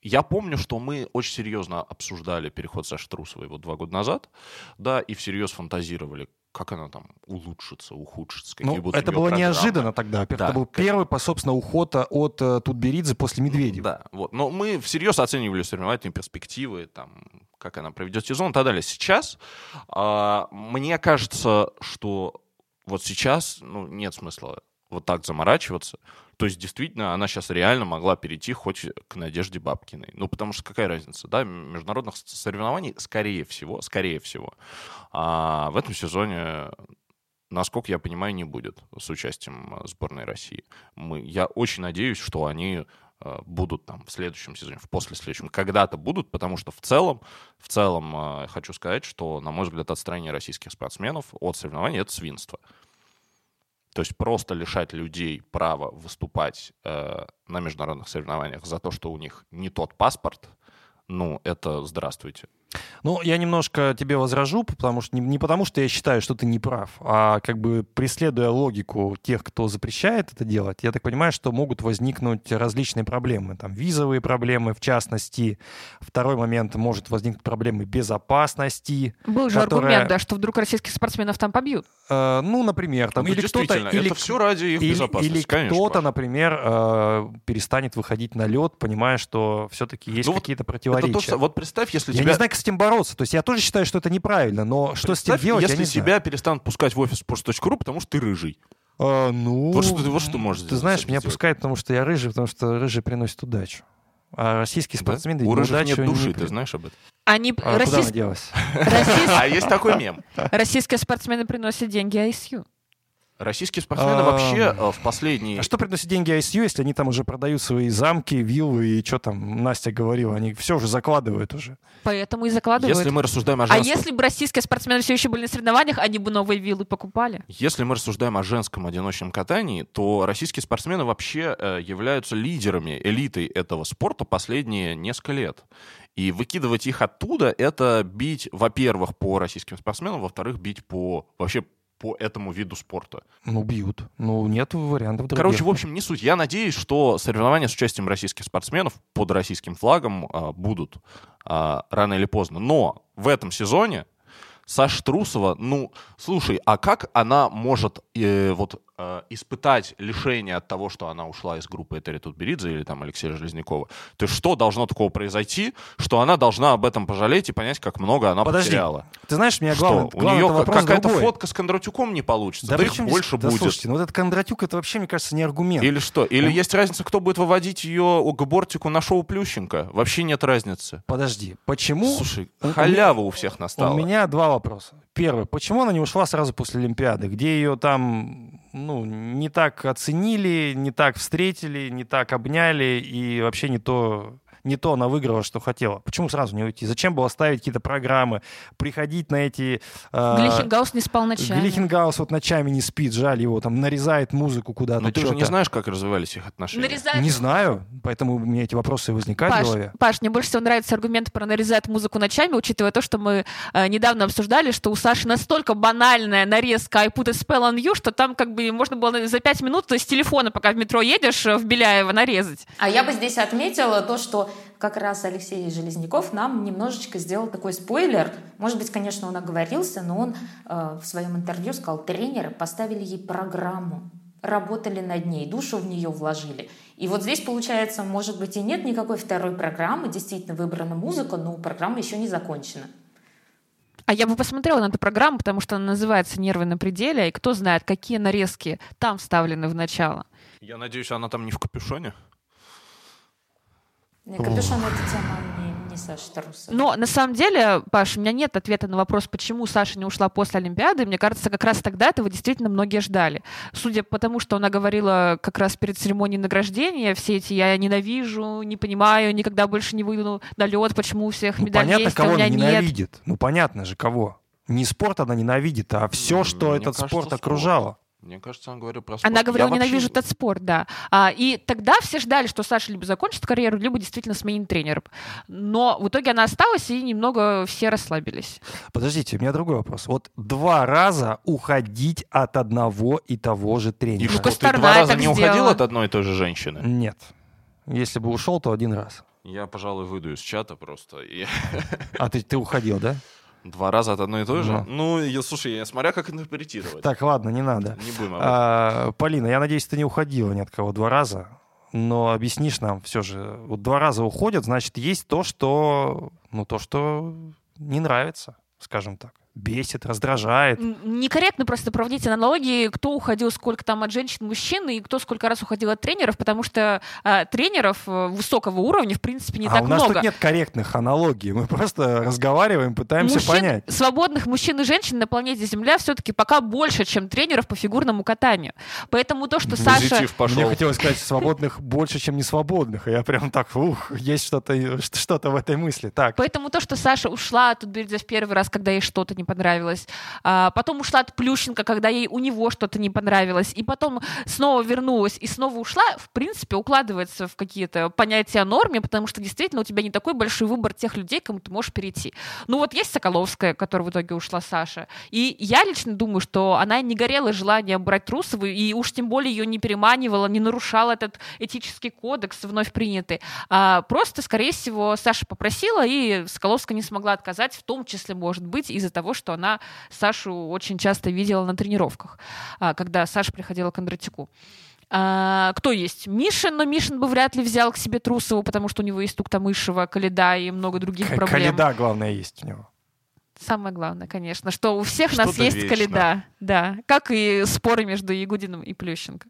Я помню, что мы очень серьезно обсуждали переход Саши Трусовой вот два года назад, да, и всерьез фантазировали, как она там улучшится, ухудшится, какие Ну, будут это было программы. неожиданно тогда. Да, это был как- первый, по, собственно, уход от э, Тутберидзе после Медведева. Да, вот. Но мы всерьез оценивали соревновательные перспективы, там, как она проведет сезон и так далее. Сейчас а, мне кажется, что вот сейчас ну, нет смысла вот так заморачиваться. То есть, действительно, она сейчас реально могла перейти хоть к Надежде Бабкиной. Ну, потому что какая разница, да? Международных соревнований, скорее всего, скорее всего, а, в этом сезоне насколько я понимаю, не будет с участием э, сборной России. Мы, я очень надеюсь, что они э, будут там в следующем сезоне, в после следующем, когда-то будут, потому что в целом, в целом э, хочу сказать, что, на мой взгляд, отстранение российских спортсменов от соревнований — это свинство. То есть просто лишать людей права выступать э, на международных соревнованиях за то, что у них не тот паспорт, ну, это здравствуйте. Ну, я немножко тебе возражу, потому что не, не потому, что я считаю, что ты не прав, а как бы преследуя логику тех, кто запрещает это делать, я так понимаю, что могут возникнуть различные проблемы. Там визовые проблемы, в частности. Второй момент, может возникнуть проблемы безопасности. Был же которая- аргумент, да, что вдруг российских спортсменов там побьют. Э, ну, например, там Ну, или кто-то... Или, это все ради их или, безопасности, или конечно. кто-то, например, э, перестанет выходить на лед, понимая, что все-таки есть Ну, вот какие-то Это противоречия. то, что- вот представь, если Я тебя... не знаю, с этим бороться. То есть я тоже считаю, что это неправильно, но что с этим Представь, делать, если я не тебя знаю. перестанут пускать в офис sports.ru, потому что ты рыжий. А, ну, Вот что ты- вот что ты можешь Ты сделать, знаешь, меня сделать. пускают, потому что я рыжий, потому что рыжий приносит удачу. А российские Да? спортсмены У рыжих удачу нет души, не ты знаешь об этом? Они, А куда российс- она делась? [LAUGHS] российс- А есть такой мем. российские спортсмены приносят деньги ISU. Российские спортсмены А. вообще э, в последние... А что приносит деньги ISU, если они там уже продают свои замки, виллы и что там Настя говорила? Они все уже закладывают уже. Поэтому и закладывают. Если мы рассуждаем о А женском... если бы российские спортсмены все еще были на соревнованиях, они бы новые виллы покупали. Если мы рассуждаем о женском одиночном катании, то российские спортсмены вообще э, являются лидерами, элитой этого спорта последние несколько лет. И выкидывать их оттуда — это бить, во-первых, по российским спортсменам, во-вторых, бить по вообще по этому виду спорта. Ну, бьют. Ну, нет вариантов других. Короче, в общем, не суть. Я надеюсь, что соревнования с участием российских спортсменов под российским флагом а, будут а, рано или поздно. Но в этом сезоне Саша Трусова, ну, слушай, а как она может э, вот э, испытать лишение от того, что она ушла из группы Этери Тутберидзе или там Алексея Железнякова? То есть что должно такого произойти, что она должна об этом пожалеть и понять, как много она Подожди, потеряла? Ты знаешь, меня Что, главный, у нее какая-то другой. фотка с Кондратюком не получится? Да, при их чем здесь- больше да, будет. слушайте, ну вот этот Кондратюк, это вообще, мне кажется, не аргумент. Или что? Или Он- есть разница, кто будет выводить ее к бортику на шоу Плющенко? Вообще нет разницы. Подожди, почему... Слушай, у- у халява у всех настала. У меня два вопроса. Первый, почему она не ушла сразу после Олимпиады, где ее там ну, не так оценили, не так встретили, не так обняли и вообще не то, не то она выиграла, что хотела. Почему сразу не уйти? Зачем было ставить какие-то программы, приходить на эти... э, Глихенгаус не спал ночами. Глихенгаус вот ночами не спит, жаль его, там нарезает музыку куда-то. Но ты же не знаешь, как развивались их отношения. Нарезает Не знаю, поэтому у меня эти вопросы и возникают в Паш, голове. Паш, мне больше всего нравится аргумент про нарезать музыку ночами, учитывая то, что мы э, недавно обсуждали, что у Саши настолько банальная нарезка I put a spell on you, что там как бы можно было за пять минут с телефона, пока в метро едешь, э, в Беляево нарезать. А я бы здесь отметила то, что как раз Алексей Железняков нам немножечко сделал такой спойлер. Может быть, конечно, он оговорился, но он э, в своем интервью сказал, тренеры поставили ей программу, работали над ней, душу в нее вложили. И вот здесь, получается, может быть, и нет никакой второй программы, действительно выбрана музыка, но программа еще не закончена. А я бы посмотрела на эту программу, потому что она называется «Нервы на пределе», и кто знает, какие нарезки там вставлены в начало. Я надеюсь, она там не в капюшоне. Капюшон это тема не, не Саша Трусова. Но на самом деле, Паш, у меня нет ответа на вопрос, почему Саша не ушла после Олимпиады. Мне кажется, как раз тогда этого действительно многие ждали. Судя по тому, что она говорила как раз перед церемонией награждения, все эти «я ненавижу», «не понимаю», «никогда больше не выйду на лед», «почему у всех Ну, медаль понятно, есть, а кого у меня она нет». ненавидит. Ну, понятно же, кого. Не спорт она ненавидит, а все, М, что мне этот кажется, спорт спорт. Мне кажется, он говорил про спорт. Она говорила, Я вообще- ненавижу этот спорт, да. А, и тогда все ждали, что Саша либо закончит карьеру, либо действительно сменит тренером. Но в итоге она осталась, и немного все расслабились. Подождите, у меня другой вопрос. Вот два раза уходить от одного и того же И тренера. что, ты два раза не уходил сделала. от одной и той же женщины? Нет. Если бы ушел, то один раз. Я, пожалуй, выйду из чата просто. И... А ты, ты уходил, да? Два раза от одной и той же? Ну. Ну, я, слушай, я смотря как интерпретировать. Так, ладно, не надо. Не будем об этом. А, Полина, я надеюсь, ты не уходила ни от кого два раза, но объяснишь нам все же. Вот два раза уходят, значит, есть то, что, ну, то, что не нравится, скажем так. Бесит, раздражает. Некорректно просто проводить аналогии, кто уходил сколько там от женщин, мужчин, и кто сколько раз уходил от тренеров, потому что а, тренеров э, высокого уровня, в принципе, не а так у нас много. тут нет корректных аналогий. Мы просто разговариваем, пытаемся Мужчин- понять. Свободных мужчин и женщин на планете Земля все-таки пока больше, чем тренеров по фигурному катанию. Поэтому то, что Саша... Позитив пошел. Мне хотелось сказать, свободных больше, чем несвободных. И я прям так, ух, есть что-то что-то в этой мысли. Так, Поэтому то, что Саша ушла от Тутберидзе в первый раз, когда ей что-то не понравилось, а, потом ушла от Плющенко, когда ей у него что-то не понравилось, и потом снова вернулась и снова ушла, в принципе, укладывается в какие-то понятия о норме, потому что действительно у тебя не такой большой выбор тех людей, кому ты можешь перейти. Ну вот есть Соколовская, которая в итоге ушла Саша, и я лично думаю, что она не горела желанием брать Трусову, и уж тем более ее не переманивала, не нарушала этот этический кодекс вновь принятый. А просто, скорее всего, Саша попросила, и Соколовская не смогла отказать, в том числе, может быть, из-за того, что она Сашу очень часто видела на тренировках, а, когда Саша приходила к Кондратюку. А, кто есть? Мишин, но Мишин бы вряд ли взял к себе Трусову, потому что у него есть Туктамышева, Каледа и много других К- проблем. Каледа, главное, есть у него. Самое главное, конечно, что у всех нас Что-то есть вечно. Каледа. Да, как и споры между Ягудиным и Плющенко.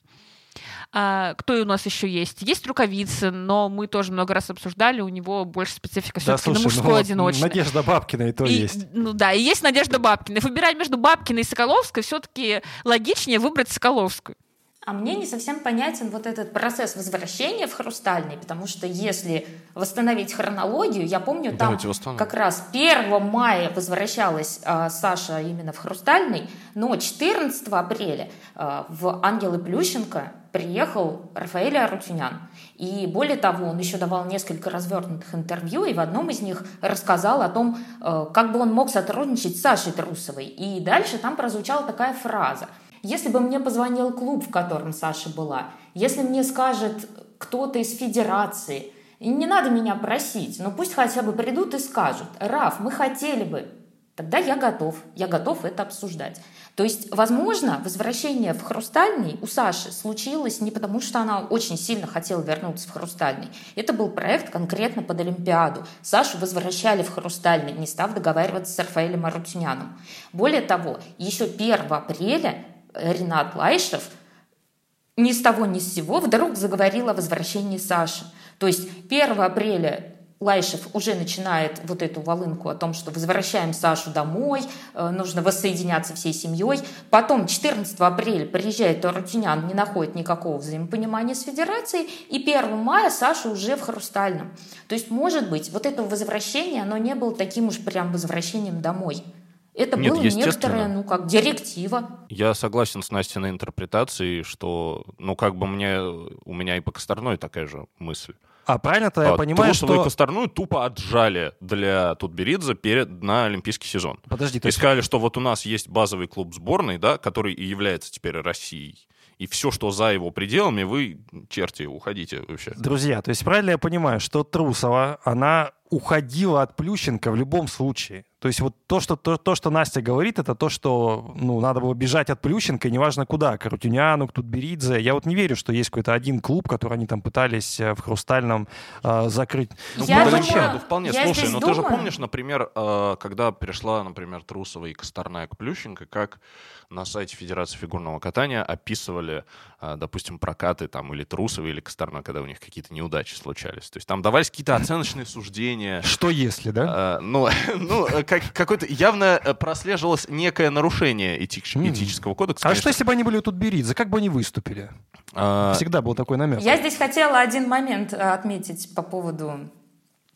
А, кто у нас еще есть? Есть Рукавицын, но мы тоже много раз обсуждали, у него больше специфика Да, все-таки на слушай, ну одиночный. Надежда Бабкина и то И- есть. Ну да, и есть Надежда Бабкина. И выбирать между Бабкиной и Соколовской все-таки логичнее выбрать Соколовскую. А мне не совсем понятен вот этот процесс возвращения в Хрустальный, потому что если восстановить хронологию, я помню, там как раз 1 мая возвращалась а, Саша именно в Хрустальный, но 14 апреля а, в Ангелы Плющенко приехал Рафаэль Арутюнян. И более того, он еще давал несколько развернутых интервью, и в одном из них рассказал о том, э, как бы он мог сотрудничать с Сашей Трусовой. И дальше там прозвучала такая фраза. Если бы мне позвонил клуб, в котором Саша была, если мне скажет кто-то из федерации, не надо меня просить, но пусть хотя бы придут и скажут, Раф, мы хотели бы, тогда я готов, я готов это обсуждать. То есть, возможно, возвращение в Хрустальный у Саши случилось не потому, что она очень сильно хотела вернуться в Хрустальный. Это был проект конкретно под Олимпиаду. Сашу возвращали в Хрустальный, не став договариваться с Рафаэлем Арутюняном. Более того, еще 1 апреля Ренат Лайшев ни с того ни с сего вдруг заговорил о возвращении Саши. То есть 1 апреля Лайшев уже начинает вот эту волынку о том, что возвращаем Сашу домой, э, нужно воссоединяться всей семьей. Потом 14 апреля приезжает Арутюнян, не находит никакого взаимопонимания с Федерацией, и 1 мая Саша уже в Хрустальном. То есть, может быть, вот это возвращение, оно не было таким уж прям возвращением домой. Это Нет, было некоторая, ну как, директива. Я согласен с Настиной интерпретацией, что, ну, как бы мне, у меня и по Косторной такая же мысль. А правильно-то я А, понимаю, Трусову и что... Косторную тупо отжали для Тутберидзе перед, на Олимпийский сезон. Подожди, то И сказали, что вот у нас есть базовый клуб сборной, да, который и является теперь Россией. И все, что за его пределами, вы, черти, уходите вообще. Друзья, то есть правильно я понимаю, что Трусова, она уходила от Плющенко в любом случае. То есть вот то, что, то, то, что Настя говорит, это то, что ну, надо было бежать от Плющенко, неважно куда, к Рутюняну, к Тутберидзе. Я вот не верю, что есть какой-то один клуб, который они там пытались э, в Хрустальном э, закрыть. Ну, Я думаю, ну, вполне. я Слушай, здесь ну ты же думаю- помнишь, например, э, когда перешла, например, Трусова и Косторная к Плющенко, как на сайте Федерации фигурного катания описывали, э, допустим, прокаты там или Трусова, или Косторной, когда у них какие-то неудачи случались. То есть там давались какие-то оценочные суждения. Что если, да? Э, ну, [LAUGHS] ну как, какое-то явно э, прослеживалось некое нарушение этич- М. этического кодекса. А конечно. что, если бы они были у Тутберидзе? Как бы они выступили? А, Всегда был такой намек. Я здесь хотела один момент э, отметить по поводу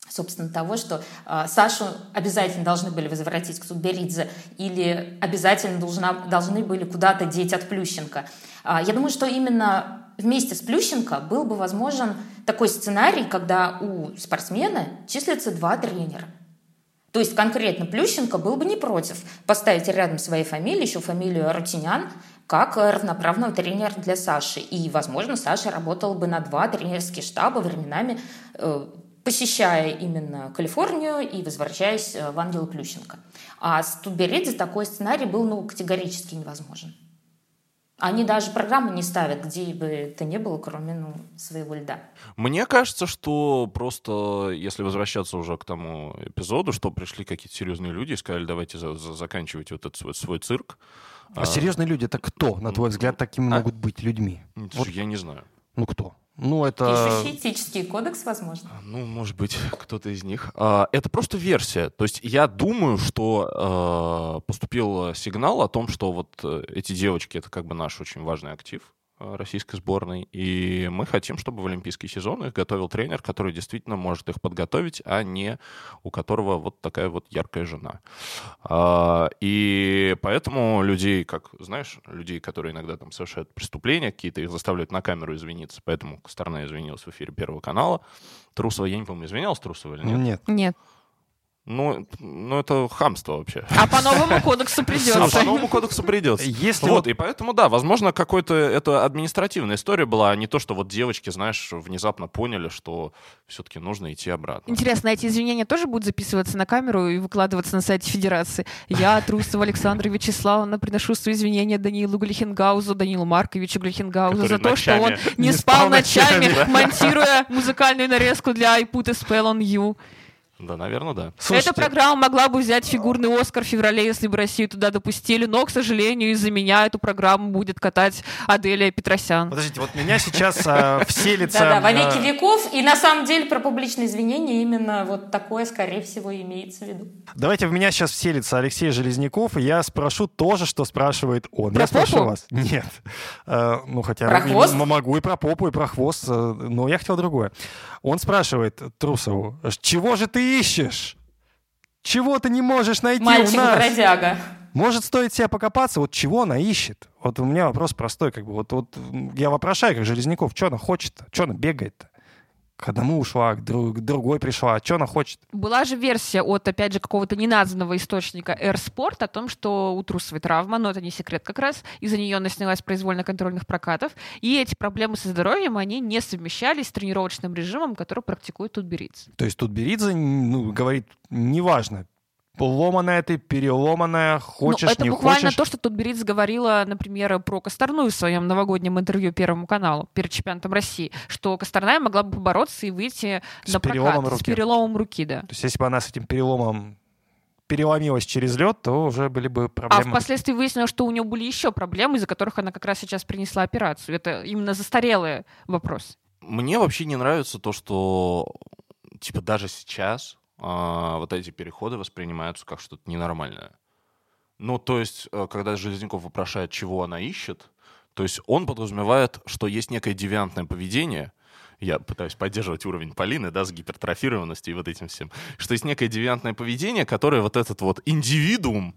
собственно, того, что э, Сашу обязательно должны были возвратить к Тутберидзе или обязательно должна, должны были куда-то деть от Плющенко. А, я думаю, что именно вместе с Плющенко был бы возможен такой сценарий, когда у спортсмена числится два тренера. То есть конкретно Плющенко был бы не против поставить рядом своей фамилии, еще фамилию Рутинян, как равноправного тренера для Саши. И, возможно, Саша работал бы на два тренерских штаба временами, э, посещая именно Калифорнию и возвращаясь э, в Ангела Плющенко. А с Тутберидзе такой сценарий был ну, категорически невозможен. Они даже программы не ставят, где бы это ни было, кроме ну, своего льда. Мне кажется, что просто, если возвращаться уже к тому эпизоду, что пришли какие-то серьезные люди и сказали, давайте за- за- заканчивайте вот этот свой, свой цирк. А серьезные люди это кто, на твой взгляд, такими А? могут быть людьми? Вот. Я не знаю. Ну кто? Ну это... Пишущий этический кодекс, возможно. Ну, может быть, кто-то из них. А, Это просто версия. То есть я думаю, что э, поступил сигнал о том, что вот э, эти девочки — это как бы наш очень важный актив российской сборной, и мы хотим, чтобы в олимпийский сезон их готовил тренер, который действительно может их подготовить, а не у которого вот такая вот яркая жена. А, И поэтому людей, как, знаешь, людей, которые иногда там совершают преступления какие-то, их заставляют на камеру извиниться, поэтому Сторона извинилась в эфире Первого канала, Трусова, я не помню, извинялась Трусова или нет? Нет. Нет. Ну, ну, это хамство вообще. А по новому кодексу А придется. по новому кодексу придется. Если вот, вот- и поэтому, да, возможно, какой-то это административная история была, а не то, что вот девочки, знаешь, внезапно поняли, что все-таки нужно идти обратно. Интересно, эти извинения тоже будут записываться на камеру и выкладываться на сайте Федерации? Я, Трусова Александра Вячеславовна, приношу свои извинения Данилу Глихенгаузу, Данилу Марковичу Глихенгаузу за то, что он не, не спал ночами, ночами. монтируя музыкальную нарезку для I Put a Spell on You. Да, наверное, да. Слушайте, Эта программа могла бы взять фигурный Оскар в феврале, если бы Россию туда допустили, но, к сожалению, из-за меня эту программу будет катать Аделия Петросян. Подождите, вот меня сейчас э, вселится... Да-да, во веки э, веков. И на самом деле про публичные извинения именно вот такое, скорее всего, имеется в виду. Давайте в меня сейчас вселится Алексей Железняков, и я спрошу то же, что спрашивает он. Про я спрошу попу? вас. Нет. Э, ну, хотя... Про хвост? Могу и про попу, и про хвост, э, но я хотел другое. Он спрашивает Трусову, чего же ты ищешь? Чего ты не можешь найти у нас? Мальчик-бродяга. Может, стоит себя покопаться, вот чего она ищет? Вот у меня вопрос простой, как бы, вот, вот я вопрошаю, как Железняков, что она хочет-то? Что она бегает-то? К одному ушла, к, друг- к другой пришла. Что она хочет? Была же версия от, опять же, какого-то неназванного источника Air Sport о том, что у Трусовой травма, но это не секрет как раз, из-за нее она снялась произвольно-контрольных прокатов, и эти проблемы со здоровьем, они не совмещались с тренировочным режимом, который практикует Тутберидзе. То есть тут Беридзе ну, говорит, неважно, ломаная ты, переломанная, хочешь, ну, это не буквально хочешь. то, что Тутберидзе говорила, например, про Косторную в своем новогоднем интервью Первому каналу перед чемпионатом России, что Косторная могла бы побороться и выйти С на переломом прокат. С руки. переломом руки, да. То есть если бы она с этим переломом переломилась через лед, то уже были бы А проблемы. впоследствии выяснилось, что у нее были еще проблемы, из-за которых она как раз сейчас принесла операцию. Это именно застарелый вопрос. Мне вообще не нравится то, что типа даже сейчас а, вот эти переходы воспринимаются как что-то ненормальное. Ну, то есть, э, когда Железняков вопрошает, чего она ищет, то есть он подразумевает, что есть некое девиантное поведение, я пытаюсь поддерживать уровень Полины, да, с гипертрофированностью и вот этим всем, что есть некое девиантное поведение, которое вот этот вот индивидуум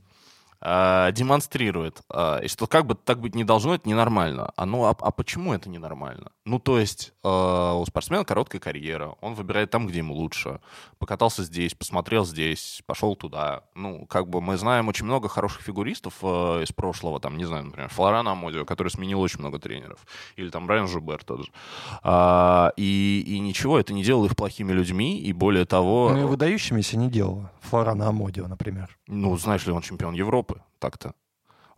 а, демонстрирует, а, и что как бы так быть не должно, это ненормально. А, ну, а, а почему это ненормально? Ну, то есть а, у спортсмена короткая карьера, он выбирает там, где ему лучше. Покатался здесь, посмотрел здесь, пошел туда. Ну, как бы мы знаем очень много хороших фигуристов а, из прошлого, там, не знаю, например, Флорана Амодио, который сменил очень много тренеров, или там Брайан Жубер тот же. А, и, и ничего, это не делало их плохими людьми, и более того... Ну и выдающимися не делала. Флорана Амодио, например. Ну, знаешь ли, он чемпион Европы так-то.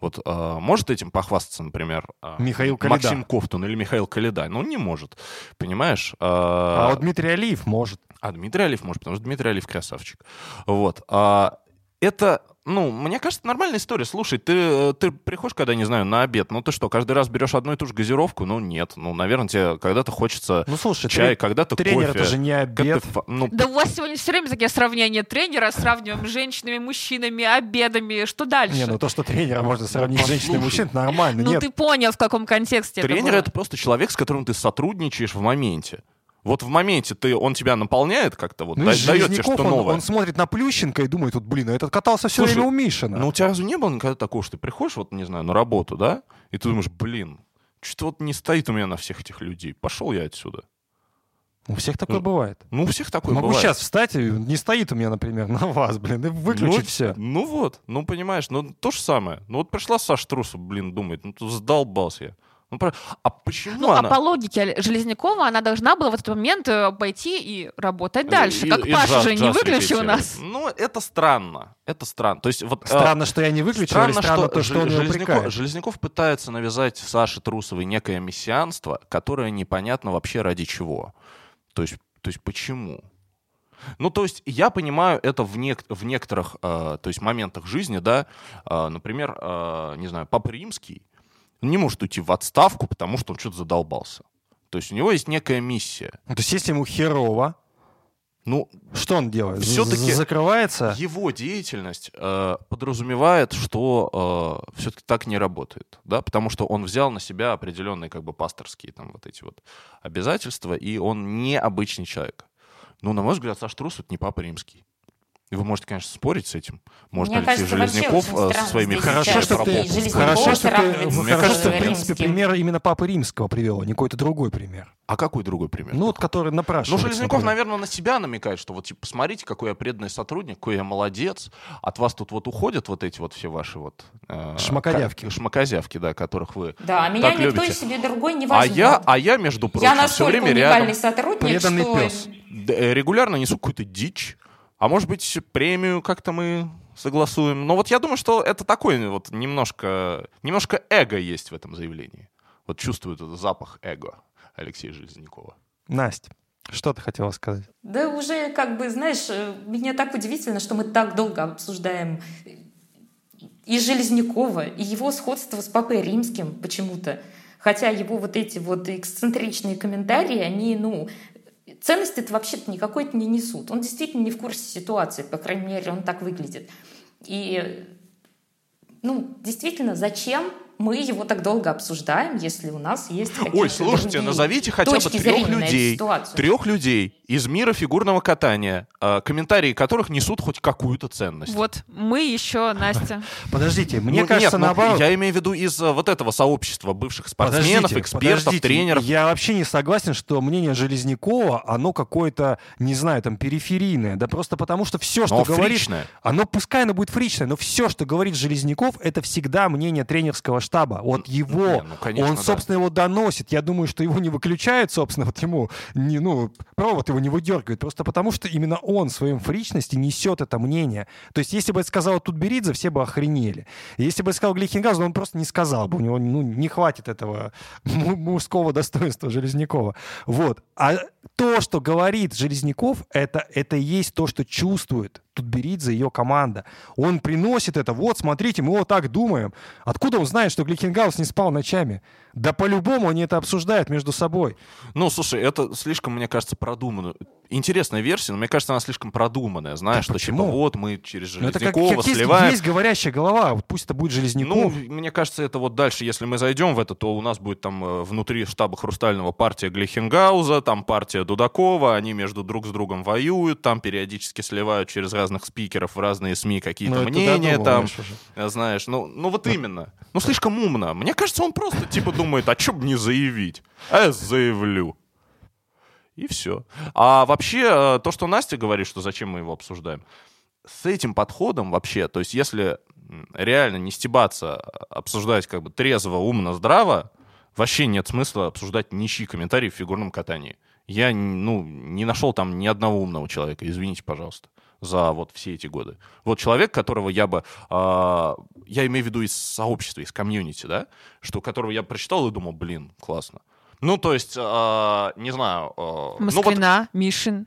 Вот а, может этим похвастаться, например, а, Михаил Калида. Максим Ковтун или Михаил Калида? Ну, не может, понимаешь? А, А вот Дмитрий Алиев может. а Дмитрий Алиев может, потому что Дмитрий Алиев красавчик. Вот. А, это, ну, мне кажется, нормальная история. Слушай, ты, ты приходишь, когда, не знаю, на обед, ну ты что, каждый раз берешь одну и ту же газировку? Ну, нет. Ну, наверное, тебе когда-то хочется Ну слушай, чай, когда-то тренер кофе. это же не обед. ну, Да у вас сегодня все время такие сравнения тренера, сравниваем с женщинами, мужчинами, обедами. Что дальше? Не, ну то, что тренера можно сравнить с женщиной и послушай. мужчиной, это нормально. Ну, Нет, ты понял, в каком контексте Тренер это просто человек, с которым ты сотрудничаешь в моменте. Вот в моменте ты, он тебя наполняет как-то, вот, ну, дает тебе что-то он, новое. он смотрит на Плющенко и думает, вот, блин, а этот катался все Слушай, время у Мишина. Ну, у тебя разве не было никогда такого, что ты приходишь, вот, не знаю, на работу, да, и ты думаешь, блин, что-то вот не стоит у меня на всех этих людей. Пошел я отсюда. у всех такое ну, бывает. Ну, у всех такое Могу бывает. сейчас встать, и не стоит у меня, например, [LAUGHS] на вас, блин, и выключить ну, все. Ну вот, ну понимаешь, ну то же самое. Ну вот пришла Саша Трусов, блин, думает, ну задолбался я. Ну, про- а почему Ну, а она... по логике Железнякова она должна была в этот момент э, пойти и работать дальше. И- как и Паша джаз- же не выключил нас. Ну, это странно. Это странно. То есть вот... э, Странно, что я не выключил, или странно то, что он Железняков. Железняков пытается навязать Саше Трусовой некое мессианство, которое непонятно вообще ради чего. То есть, то есть почему? Ну, то есть я понимаю это в, нек- в некоторых э, то есть моментах жизни, да, Э, например, э, не знаю, Папа Римский не может уйти в отставку, потому что он что-то задолбался. То есть у него есть некая миссия. Ну, То есть, если ему херово, Ну, что он делает? Всё-таки Закрывается? его деятельность э, подразумевает, что все-таки так не работает, да, потому что он взял на себя определенные как бы пасторские там вот эти вот обязательства, и он не обычный человек. Ну, на мой взгляд, Саш Трус это не папа римский. И вы можете, конечно, спорить с этим. Может, Мне Алексей кажется, Железняков э, со своими Хорошо, что ты, хорошо, что ты, Мне кажется, в принципе, пример именно Папы Римского привел, а не какой-то другой пример. А какой другой пример? Ну, вот который Ну, напрашивается. Железняков, например. наверное, на себя намекает, что вот, типа, посмотрите, какой я преданный сотрудник, какой я молодец. От вас тут вот уходят вот эти вот все ваши вот... э, Шмакозявки. ка- Шмакозявки, да, которых вы Да, а меня так никто любите. себе другой не А возьмет. я, а я, между прочим, я все настолько время уникальный рядом сотрудник, Преданный что... пес. э, регулярно несу какую-то дичь. А может быть, премию как-то мы согласуем. Но вот я думаю, что это такой вот немножко, немножко эго есть в этом заявлении. Вот чувствует этот запах эго Алексея Железнякова. Настя, что ты хотела сказать? Да уже как бы, знаешь, э, мне так удивительно, что мы так долго обсуждаем и Железнякова, и его сходство с Папой Римским почему-то. Хотя его вот эти вот эксцентричные комментарии, они, ну, ценности-то вообще-то никакой-то не несут. Он действительно не в курсе ситуации, по крайней мере, он так выглядит. И, ну, действительно, зачем мы его так долго обсуждаем, если у нас есть какие-то Ой, слушайте, другие назовите хотя бы трех людей, ситуацию? трех людей из мира фигурного катания, э, комментарии которых несут хоть какую-то ценность. Вот мы еще, [LAUGHS] Настя. Подождите, мне Ну, кажется, нет, ну, наоборот. я имею в виду из э, вот этого сообщества бывших спортсменов, Подождите, экспертов, подождите. тренеров. Я вообще не согласен, что мнение Железнякова, оно какое-то, не знаю, там, периферийное. Да просто потому, что все, что Но говорит... фричное. Оно, пускай оно будет фричное, но все, что говорит Железняков, это всегда мнение тренерского штаба. Вот его, Не, ну, конечно, он, да. собственно, его доносит. Я думаю, что его не выключают, собственно, вот ему, не, ну, провод его не выдергивает. Просто потому, что именно он в своем фричности несет это мнение. То есть, если бы это сказал Тутберидзе, все бы охренели. Если бы это сказал Глихенгаузен, он просто не сказал бы. У него ну, не хватит этого му- мужского достоинства Железнякова. Вот. А то, что говорит Железняков, это, это и есть то, что чувствует Тутберидзе и ее команда. Он приносит это. Вот, смотрите, мы вот так думаем. Откуда он знает, что Гликенгаус не спал ночами? Да по-любому они это обсуждают между собой. Ну, слушай, это слишком, мне кажется, продуманно. Интересная версия, но мне кажется, она слишком продуманная. Знаешь, Да что типа почему? вот мы через Ну, это как, Железнякова как есть, сливаем. есть говорящая голова, вот пусть это будет Ну, Железняков. мне кажется, это вот дальше, если мы зайдем в это, то у нас будет там э, внутри штаба Хрустального партия Глихенгауза, там партия Дудакова, они между друг с другом воюют, там периодически сливают через разных спикеров в разные СМИ какие-то Ну, мнения, там, уже. э, знаешь, ну, ну вот именно. Ну, слишком умно. Мне кажется, он просто типа думает, а чё бы не заявить? А я заявлю. И все. А вообще, э, то, что Настя говорит, что зачем мы его обсуждаем, с этим подходом вообще, то есть если реально не стебаться, а обсуждать как бы трезво, умно, здраво, вообще нет смысла обсуждать ничьи комментарии в фигурном катании. Я ну, не нашел там ни одного умного человека, извините, пожалуйста, за вот все эти годы. Вот человек, которого я бы, а, я имею в виду из сообщества, из комьюнити, да, что которого я прочитал и думал, блин, классно. Ну, то есть, а, не знаю... а, ну, вот Москвина, Мишин.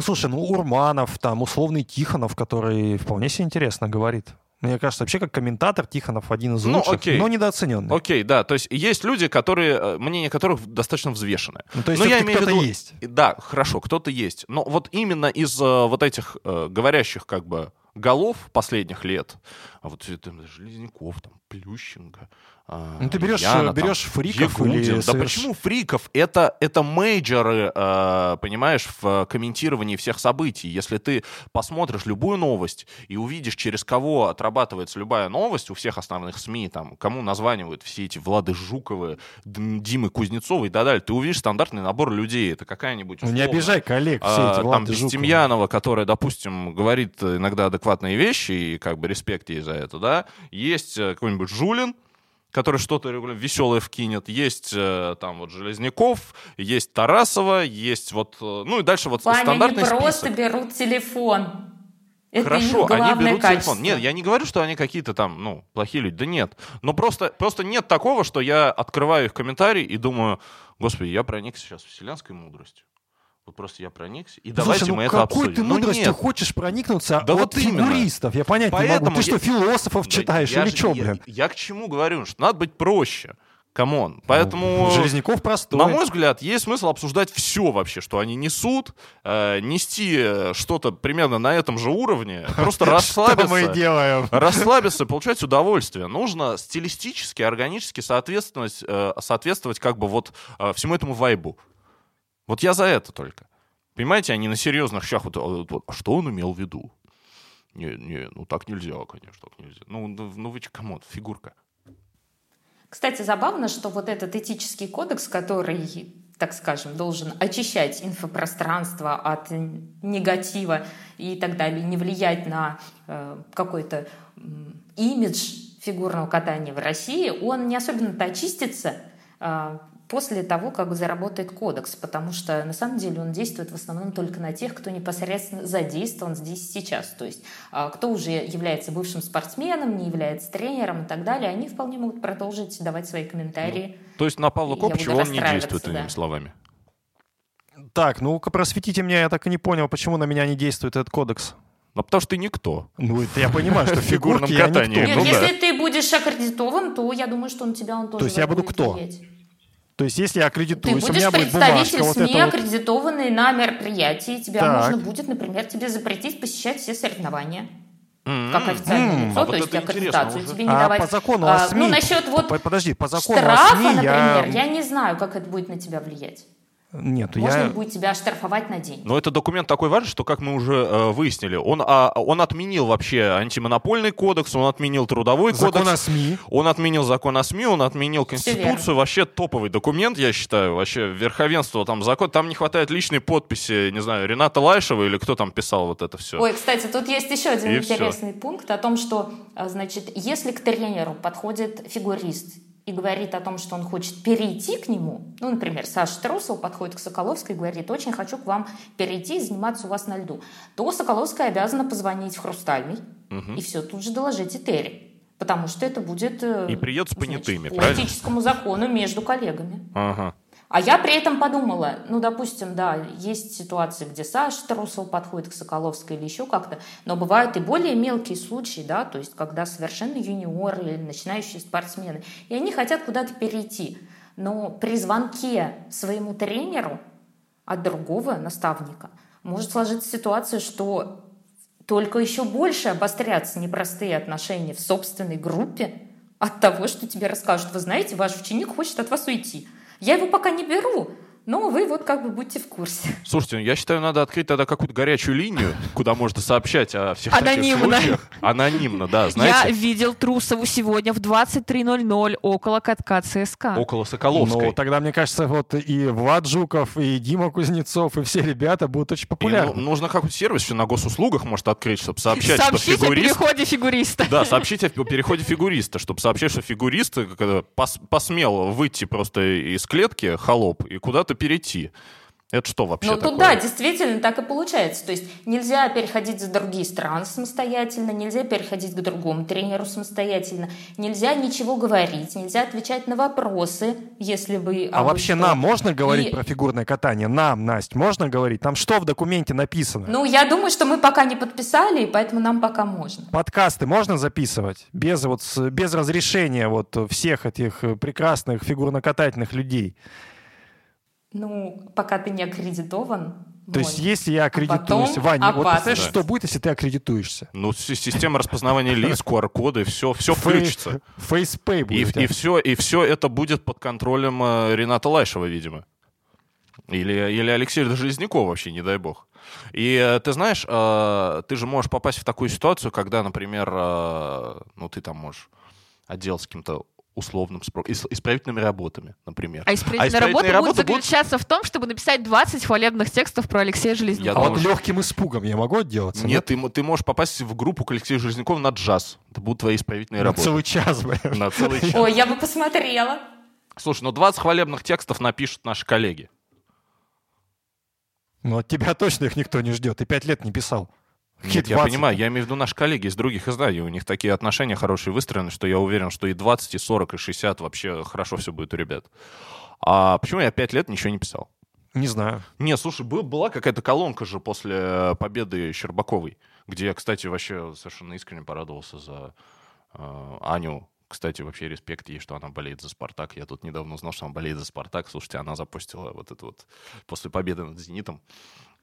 Слушай, ну Урманов, там условный Тихонов, который вполне себе интересно говорит. Мне кажется, вообще как комментатор Тихонов один из Ну, лучших, окей. но недооцененный. Окей, да, то есть есть люди, которые, э, мнение которых достаточно взвешенное. Ну, то есть Но я имею в кто-то виду- есть. Да, хорошо, кто-то есть. Но вот именно из э, вот этих э, говорящих как бы голов последних лет, а вот это Железняков, там, Плющенко, а, Ну, ты берешь, Яна, э, там, берешь фриков Ягудин. или Да соверш- почему фриков? Это, это мейджоры, э, понимаешь, в э, комментировании всех событий. Если ты посмотришь любую новость и увидишь, через кого отрабатывается любая новость у всех основных СМИ, там, кому названивают все эти Влады Жуковы, Димы Кузнецовы и так далее, ты увидишь стандартный набор людей. Это какая-нибудь... Ну, не обижай коллег, все а, эти там Влады Жуковы. Бестемьянова, которая, допустим, говорит иногда адекватные вещи, и как бы респект ей за это, да. Есть э, какой-нибудь Жулин, который что-то веселое вкинет. Есть э, там вот Железняков, есть Тарасова, есть вот... э, Ну и дальше вот Ваня, они стандартный просто список. берут телефон. Это Хорошо, они берут качество. телефон. Нет, я не говорю, что они какие-то там, ну, плохие люди. Да нет. Но просто, просто нет такого, что я открываю их комментарий и думаю, господи, я проникся сейчас вселенской мудростью. Вот просто я проникся. И давайте Слушай, ну мы это какой обсудим. ты Ну, мудростью нет. хочешь проникнуться Да от вот фигуристов? Я понять не Поэтому могу. Ты я- что, философов Да читаешь я или же- что, я- блин? Я к чему говорю? Что надо быть проще. Come on. Поэтому... Железняков простой. На мой взгляд, есть смысл обсуждать все вообще, что они несут, э, нести э, что-то примерно на этом же уровне, [LAUGHS] просто Что мы расслабиться. делаем? Расслабиться, получать удовольствие. Нужно стилистически, органически соответствовать, э, соответствовать как бы вот э, всему этому вайбу. Вот я за это только. Понимаете, они на серьезных щах, вот, вот, вот, а что он имел в виду? Не, не, ну так нельзя, конечно, так нельзя. Ну, ну, ну вы come on, фигурка. Кстати, забавно, что вот этот этический кодекс, который, так скажем, должен очищать инфопространство от негатива и так далее, не влиять на э, какой-то м, имидж фигурного катания в России, он не особенно-то очистится э, после того, как заработает кодекс, потому что на самом деле он действует в основном только на тех, кто непосредственно задействован здесь и сейчас. То есть а, кто уже является бывшим спортсменом, не является тренером и так далее, они вполне могут продолжить давать свои комментарии. То есть на Павла буду он не действует, иными да. словами. Так, ну-ка просветите меня, я так и не понял, почему на меня не действует этот кодекс. Ну, потому что ты никто. Ну, это я понимаю, что [LAUGHS] В фигурном катании. Нет, ну если ты будешь аккредитован, то я думаю, что на тебя он тоже есть я буду кто? То есть, если я Ты аккредитуюсь, у будешь меня будет представитель бумажка, вот СМИ, это вот. аккредитованный на мероприятии. Тебя Так. можно будет, например, тебе запретить посещать все соревнования. М, Как официальное М, лицо, а вот то есть это аккредитацию тебе не А давать. по закону А, о СМИ... Ну, насчет вот По- Подожди, по закону штрафа, о СМИ например, я... я не знаю, как это будет на тебя влиять. Нет, Можно я... будет тебя оштрафовать на день? Но этот документ такой важный, что, как мы уже э, выяснили, он, а, он отменил вообще антимонопольный кодекс, он отменил трудовой Закон о кодекс, СМИ. он отменил закон о СМИ, он отменил. Конституцию. Вообще топовый документ, я считаю. Вообще верховенство там закон. Там не хватает личной подписи, не знаю, Рената Лайшева или кто там писал вот это все. Ой, кстати, тут есть еще один И интересный пункт о том, что, а, значит, если к тренеру подходит фигурист и говорит о том, что он хочет перейти к нему, ну, например, Саша Трусов подходит к Соколовской и говорит, очень хочу к вам перейти и заниматься у вас на льду, то Соколовская обязана позвонить в Хрустальный и все тут же доложить Этери. Потому что это будет э, И приедут с значит, понятыми, по правильно? этическому закону между коллегами. Ага. А я при этом подумала, ну, допустим, да, есть ситуации, где Саша Трусов подходит к Соколовской или еще как-то, но бывают и более мелкие случаи, да, то есть когда совершенно юниоры или начинающие спортсмены, и они хотят куда-то перейти. Но при звонке своему тренеру от другого наставника, может сложиться ситуация, что только еще больше обострятся непростые отношения в собственной группе от того, что тебе расскажут. Вы знаете, ваш ученик хочет от вас уйти. Я его пока не беру, но вы вот как бы будьте в курсе. Слушайте, ну, я считаю, надо открыть тогда какую-то горячую линию, куда можно сообщать о всех Анонимно. таких случаях. Анонимно, да, Я знаете, видел Трусову сегодня в 23.00 около катка ЦСКА. около Соколовской. Ну, тогда, мне кажется, вот и Влад Жуков, и Дима Кузнецов, и все ребята будут очень И, ну, популярны. нужно какой-то сервис еще на госуслугах может открыть, чтобы сообщать, Сообщите что о фигурист... переходе фигуриста. Да, сообщите о переходе фигуриста, чтобы сообщать, что фигурист э, пос- посмел выйти просто из клетки, холоп, и куда-то перейти. Это что вообще Ну, такое? тут да, действительно так и получается. То есть нельзя переходить за другие страны самостоятельно, нельзя переходить к другому тренеру самостоятельно, нельзя ничего говорить, нельзя отвечать на вопросы, если вы... А вообще нам можно говорить И- про фигурное катание? Нам, Настя, можно говорить? Там что в документе написано? Ну, я думаю, что мы пока не подписали, и поэтому нам пока можно. Подкасты можно записывать без, вот, без разрешения вот всех этих э, прекрасных фигурно-катательных людей? Ну, пока ты не аккредитован. То есть, можно. если я аккредитуюсь, потом Ваня, вот опасно. представляешь, что будет, если ты аккредитуешься? Ну, си- система распознавания лиц, [LAUGHS] QR-коды, все, все включится. Фейспей И, будет. тебя. и, все, и все это будет под контролем э, Рената Лайшева, видимо. Или, или Алексея Железнякова вообще, не дай бог. И э, ты знаешь, э, ты же можешь попасть в такую ситуацию, когда, например, ну ты там можешь отделаться каким-то условным спро- ис- исправительными работами, например. А исправительная исправительные работа будет работы будут- заключаться в том, чтобы написать 20 хвалебных текстов про Алексея А Железнякова. думаю, вот что- легким испугом я могу отделаться? Нет, ты, ты можешь попасть в группу к Алексею Железнякову на джаз. Это будут твои исправительные На работы. целый час, блин. На целый час. Ой, я бы посмотрела. Слушай, ну 20 хвалебных текстов напишут наши коллеги. Ну, от тебя точно их никто не ждет. Ты пять лет не писал. Нет, я 20? понимаю, я имею в виду наши коллеги из других изданий. У них такие отношения хорошие выстроены, что я уверен, что и 20, и 40, и 60 вообще хорошо все будет у ребят. А почему я 5 лет ничего не писал? Не знаю. Не, слушай, был- была какая-то колонка же после э, победы Щербаковой, где я, кстати, вообще совершенно искренне порадовался за э, Аню. Кстати, вообще респект ей, что она болеет за «Спартак». Я тут недавно узнал, что она болеет за «Спартак». Слушайте, она запустила вот это вот после победы над «Зенитом»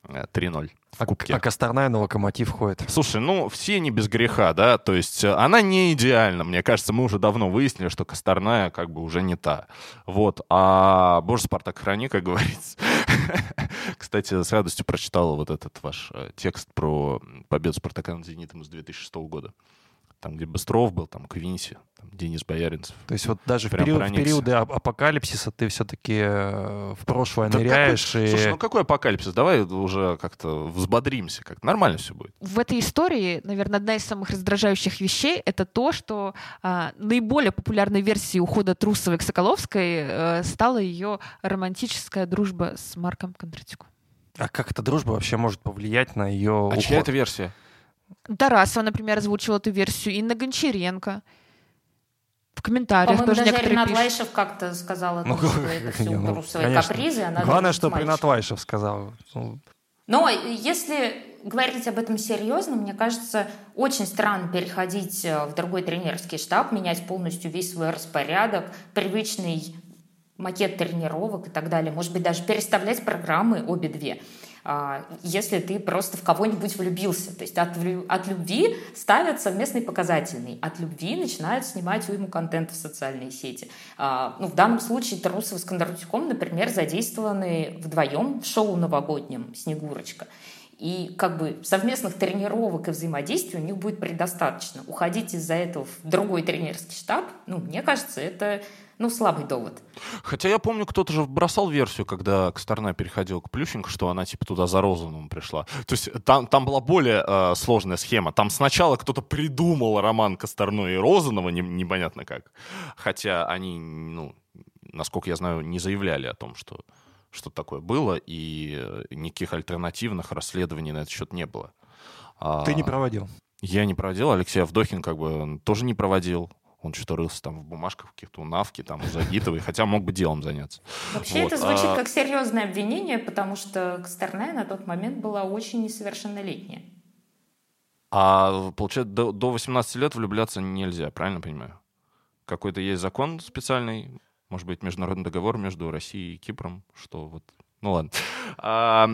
3-0 в А, Кубке. а Косторная на локомотив ходит. Слушай, ну, все не без греха, да, то есть э, она не идеальна, мне кажется, мы уже давно выяснили, что Косторная как бы уже не та, вот, а, боже, Спартак, храни, как говорится. [LAUGHS] Кстати, с радостью прочитал вот этот ваш э, текст про победу Спартака над Зенитом из 2006 года, там, где Быстров был, там, Квинси, там, Денис Бояринцев. То есть вот даже в, период- в периоды ап- апокалипсиса ты все-таки в прошлое Да ныряешь какой- и... Слушай, ну какой апокалипсис? Давай уже как-то взбодримся, как нормально все будет. в этой истории, наверное, одна из самых раздражающих вещей это то, что а, наиболее популярной версией ухода Трусовой к Соколовской э, стала ее романтическая дружба с Марком Кондратюком. А как эта дружба вообще может повлиять на ее А чья это версия? Тарасова, например, озвучила эту версию, Инна Гончаренко. В комментариях По-моему, тоже даже некоторые Ренат пишут. Лайшев как-то сказала, Ну, что это все ну, трусовые конечно. капризы. Она Главное, что мальчиком. Лайшев сказал. Ну, Но если говорить об этом серьезно, мне кажется, очень странно переходить э, в другой тренерский штаб, менять полностью весь свой распорядок, привычный макет тренировок и так далее. Может быть, даже переставлять программы обе две если ты просто в кого-нибудь влюбился. То есть от, от любви ставят совместный показательный. От любви начинают снимать уйму контента в социальные сети. А, ну, в данном случае Трусов с Кондратюком, например, задействованы вдвоем в шоу новогоднем «Снегурочка». И как бы совместных тренировок и взаимодействия у них будет предостаточно. Уходить из-за этого в другой тренерский штаб, ну, мне кажется, это ну, слабый довод. Хотя я помню, кто-то же бросал версию, когда Косторна переходила к Плющенко, что она типа туда за Розановым пришла. То есть там, там была более э, сложная схема. Там сначала кто-то придумал роман Косторной и Розанова, не- непонятно как. Хотя они, ну, насколько я знаю, не заявляли о том, что что такое было, и э, никаких альтернативных расследований на этот счет не было. А, Ты не проводил. Я не проводил, Алексей Авдохин как бы тоже не проводил. Он что-то рылся там в бумажках, каких-то у Навки, там, у Загитовой, хотя мог бы делом заняться. Вообще Вот, это звучит а- как серьезное обвинение, потому что Косторная на тот момент была очень несовершеннолетняя. А получается, до, до 18 лет влюбляться нельзя, правильно понимаю? Какой-то есть закон специальный, может быть, международный договор между Россией и Кипром, что вот Ну ладно. А,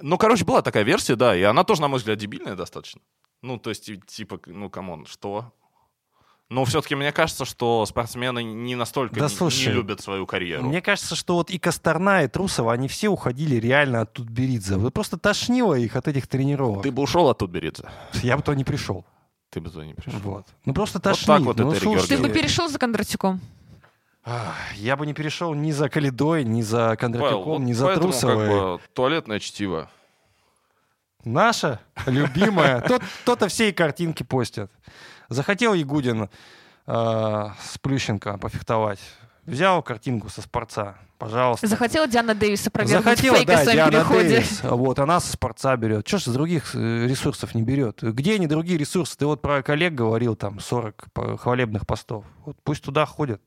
ну, короче, была такая версия, да, и она тоже, на мой взгляд, дебильная достаточно. Ну, то есть, типа, ну, come on, что? Но все-таки мне кажется, что спортсмены не настолько Да, не, слушай, не любят свою карьеру. Мне кажется, что вот и Косторна, и Трусова, они все уходили реально от Тутберидзе. Вот просто тошнило их от этих тренировок. Ты бы ушел от Тутберидзе. Я бы туда не пришел. Ты бы туда не пришел. Вот. Ну просто так тошнит. вот ну, это, слушай, Ты бы перешел за Кондратюком? Я бы не перешел ни за Калидой, ни за Павел, Кондратюком, вот ни за поэтому Трусовой. как бы туалетное чтиво. Наша любимая. Тот- То-то все и картинки постят. Захотел Ягудин э, с Плющенко пофехтовать. Взял картинку со спорца. Пожалуйста. Захотела Диана Дэвис опровергнуть Захотела, фейк да, Диана переходе. Дэвис. Вот, она со спорца берет. Что ж с других э, ресурсов не берет? Где они другие ресурсы? Ты вот про коллег говорил, там, 40 по- хвалебных постов. Вот пусть туда ходят.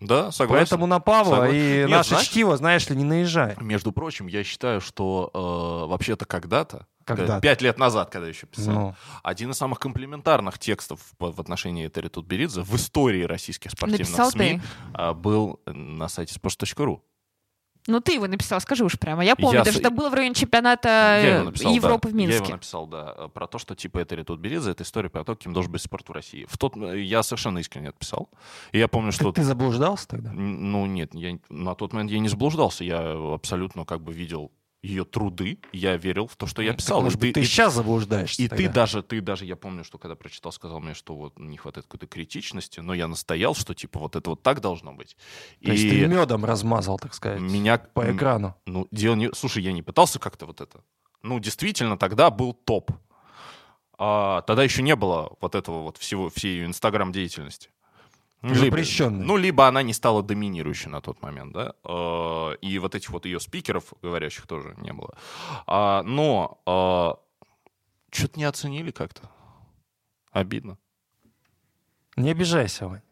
Да, согласен. Поэтому на Павла Согласен. и Нет, наше знаешь- чтиво, знаешь ли, не наезжай. Между прочим, я считаю, что э, вообще-то когда-то, Когда-то. э, пять лет назад, когда еще писал, Ну, один из самых комплиментарных текстов в отношении Этери Тутберидзе в истории российских спортивных Написал СМИ ты. а, был на сайте sports.ru. Ну, ты его написал, скажи уж прямо. Я помню, Я даже это было в районе чемпионата э, написал, Европы да. в Я его Минске. написал, да, э, про то, что типа Этери Тутберидзе — это история про то, кем должен быть спорт в России. В тот, э, я совершенно искренне это писал. И я помню, что... ты, ты заблуждался тогда? Ну, нет, я, на тот момент я не заблуждался. Я абсолютно как бы видел ее труды. Я верил в то, что я Так, писал. может И быть, ты и- сейчас заблуждаешься И тогда. ты даже, ты даже, я помню, что когда прочитал, сказал мне, что вот не хватает какой-то критичности, но я настоял, что типа вот это вот так должно быть. То есть ты И медом размазал, так сказать, меня... по экрану. Ну, дело не... Слушай, я не пытался как-то вот это... Ну, действительно, тогда был топ. А, тогда еще не было вот этого вот всего, всей ее инстаграм-деятельности. Либо- Запрещенной. Ну, либо она не стала доминирующей на тот момент, да, Э, и вот этих вот ее спикеров, говорящих, тоже не было. А, но что-то не оценили как-то. Обидно. Не обижайся, Вань.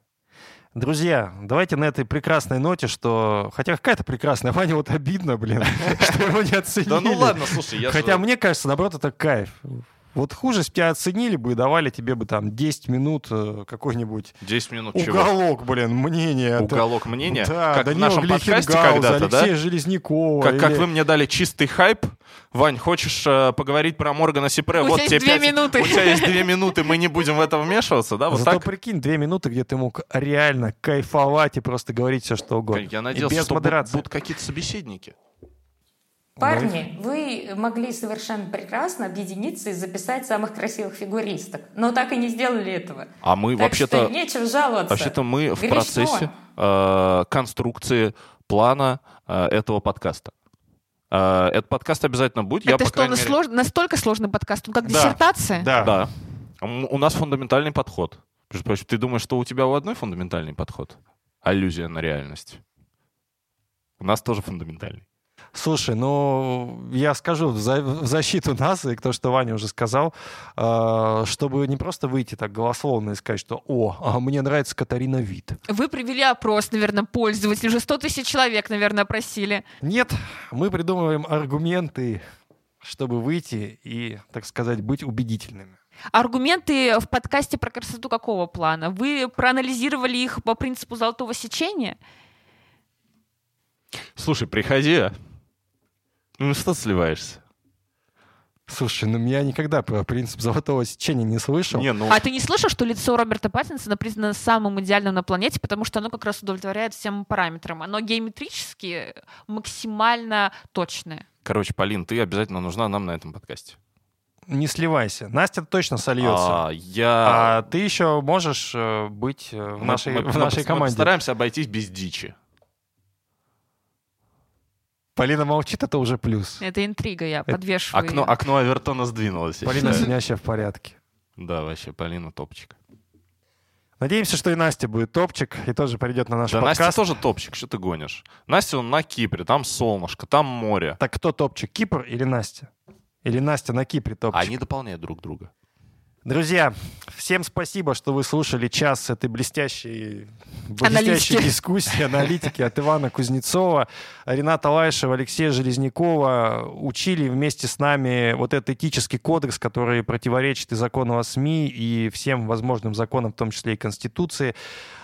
Друзья, давайте на этой прекрасной ноте, что... Хотя какая-то прекрасная, Ваня вот обидно, блин, [LAUGHS] что его не оценили. Да ну ладно, слушай, я Хотя мне кажется, наоборот, это кайф. Вот хуже, тебя оценили бы и давали тебе бы там 10 минут э, какой-нибудь 10 минут чего? уголок, блин, мнения. Уголок мнения? Да, как в Данила нашем подкасте когда-то, да? Алексея Железнякова. Как, как или- вы мне дали чистый хайп. Вань, хочешь э, поговорить про Моргана Сипре? У вот тебя тебе есть две пять- минуты. У тебя есть две минуты, мы не будем в это вмешиваться, да? Вот Зато так? прикинь, две минуты, где ты мог реально кайфовать и просто говорить все, что угодно. Я И надеялся, без что будут какие-то собеседники. Парни, вы могли совершенно прекрасно объединиться и записать самых красивых фигуристок, но так и не сделали этого. А мы Так вообще-то... нечего жаловаться. Вообще-то мы в Грешно. процессе э, конструкции плана э, этого подкаста. Э, этот подкаст обязательно будет. Я, Это по что, мере- слож- настолько сложный подкаст? Он как Да. диссертация? Да. Да. У нас фундаментальный подход. Ты думаешь, что у тебя у одной фундаментальный подход? Аллюзия на реальность. У нас тоже фундаментальный. Слушай, ну, я скажу в, за- в защиту нас, и то, что Ваня уже сказал, э, чтобы не просто выйти так голословно и сказать, что «О, а мне нравится Катарина Вит». Вы провели опрос, наверное, пользователей. Уже 100 тысяч человек, наверное, опросили. Нет, мы придумываем аргументы, чтобы выйти и, так сказать, быть убедительными. Аргументы в подкасте про красоту какого плана? Вы проанализировали их по принципу золотого сечения? Слушай, приходи. Ну что сливаешься? Слушай, ну я никогда про принцип золотого сечения не слышал. Не, ну... А ты не слышал, что лицо Роберта Паттинсона признано самым идеальным на планете, потому что оно как раз удовлетворяет всем параметрам. Оно геометрически максимально точное. Короче, Полин, ты обязательно нужна нам на этом подкасте. Не сливайся. Настя точно сольется. А, я... А ты еще можешь э, быть э, в Мы- нашей, мы- в мы- нашей мы команде. постараемся обойтись без дичи. Полина молчит, это уже плюс. Это интрига, я подвешиваю. Окно, окно Авертона сдвинулось. Полина вообще в порядке. Да, вообще, Полина топчик. Надеемся, что и Настя будет топчик и тоже придет на наш Да, Настя подкаст. тоже топчик, что ты гонишь? Настя, он на Кипре, там солнышко, там море. Так кто топчик, Кипр или Настя? Или Настя на Кипре топчик? Они дополняют друг друга. Друзья, всем спасибо, что вы слушали час этой блестящей, Аналитики. блестящей дискуссии, аналитики от Ивана Кузнецова, Рената Лайшева, Алексея Железнякова. Учили вместе с нами вот этот этический кодекс, который противоречит и закону о СМИ, и всем возможным законам, в том числе и Конституции.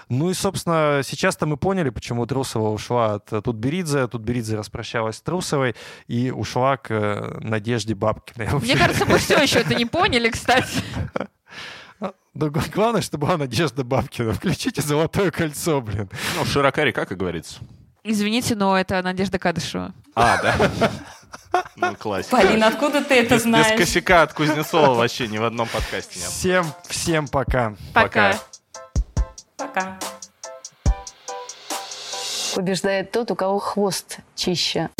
Ну и, собственно, сейчас-то мы поняли, почему Трусова ушла от э, Тутберидзе. Тутберидзе распрощалась с Трусовой и ушла к э, Надежде Бабкиной. [LAUGHS] Мне кажется, мы все еще это не поняли, кстати. Да г- главное, чтобы была Надежда Бабкина. Включите «Золотое кольцо», блин. Ну, широка река, как говорится. Извините, но это Надежда Кадышева. А, да. Ну, классика. Полина, откуда ты это Без, без знаешь? косяка от Кузнецова вообще ни в одном подкасте нет. Всем, всем пока. Пока. Пока. Побеждает тот, у кого хвост чище.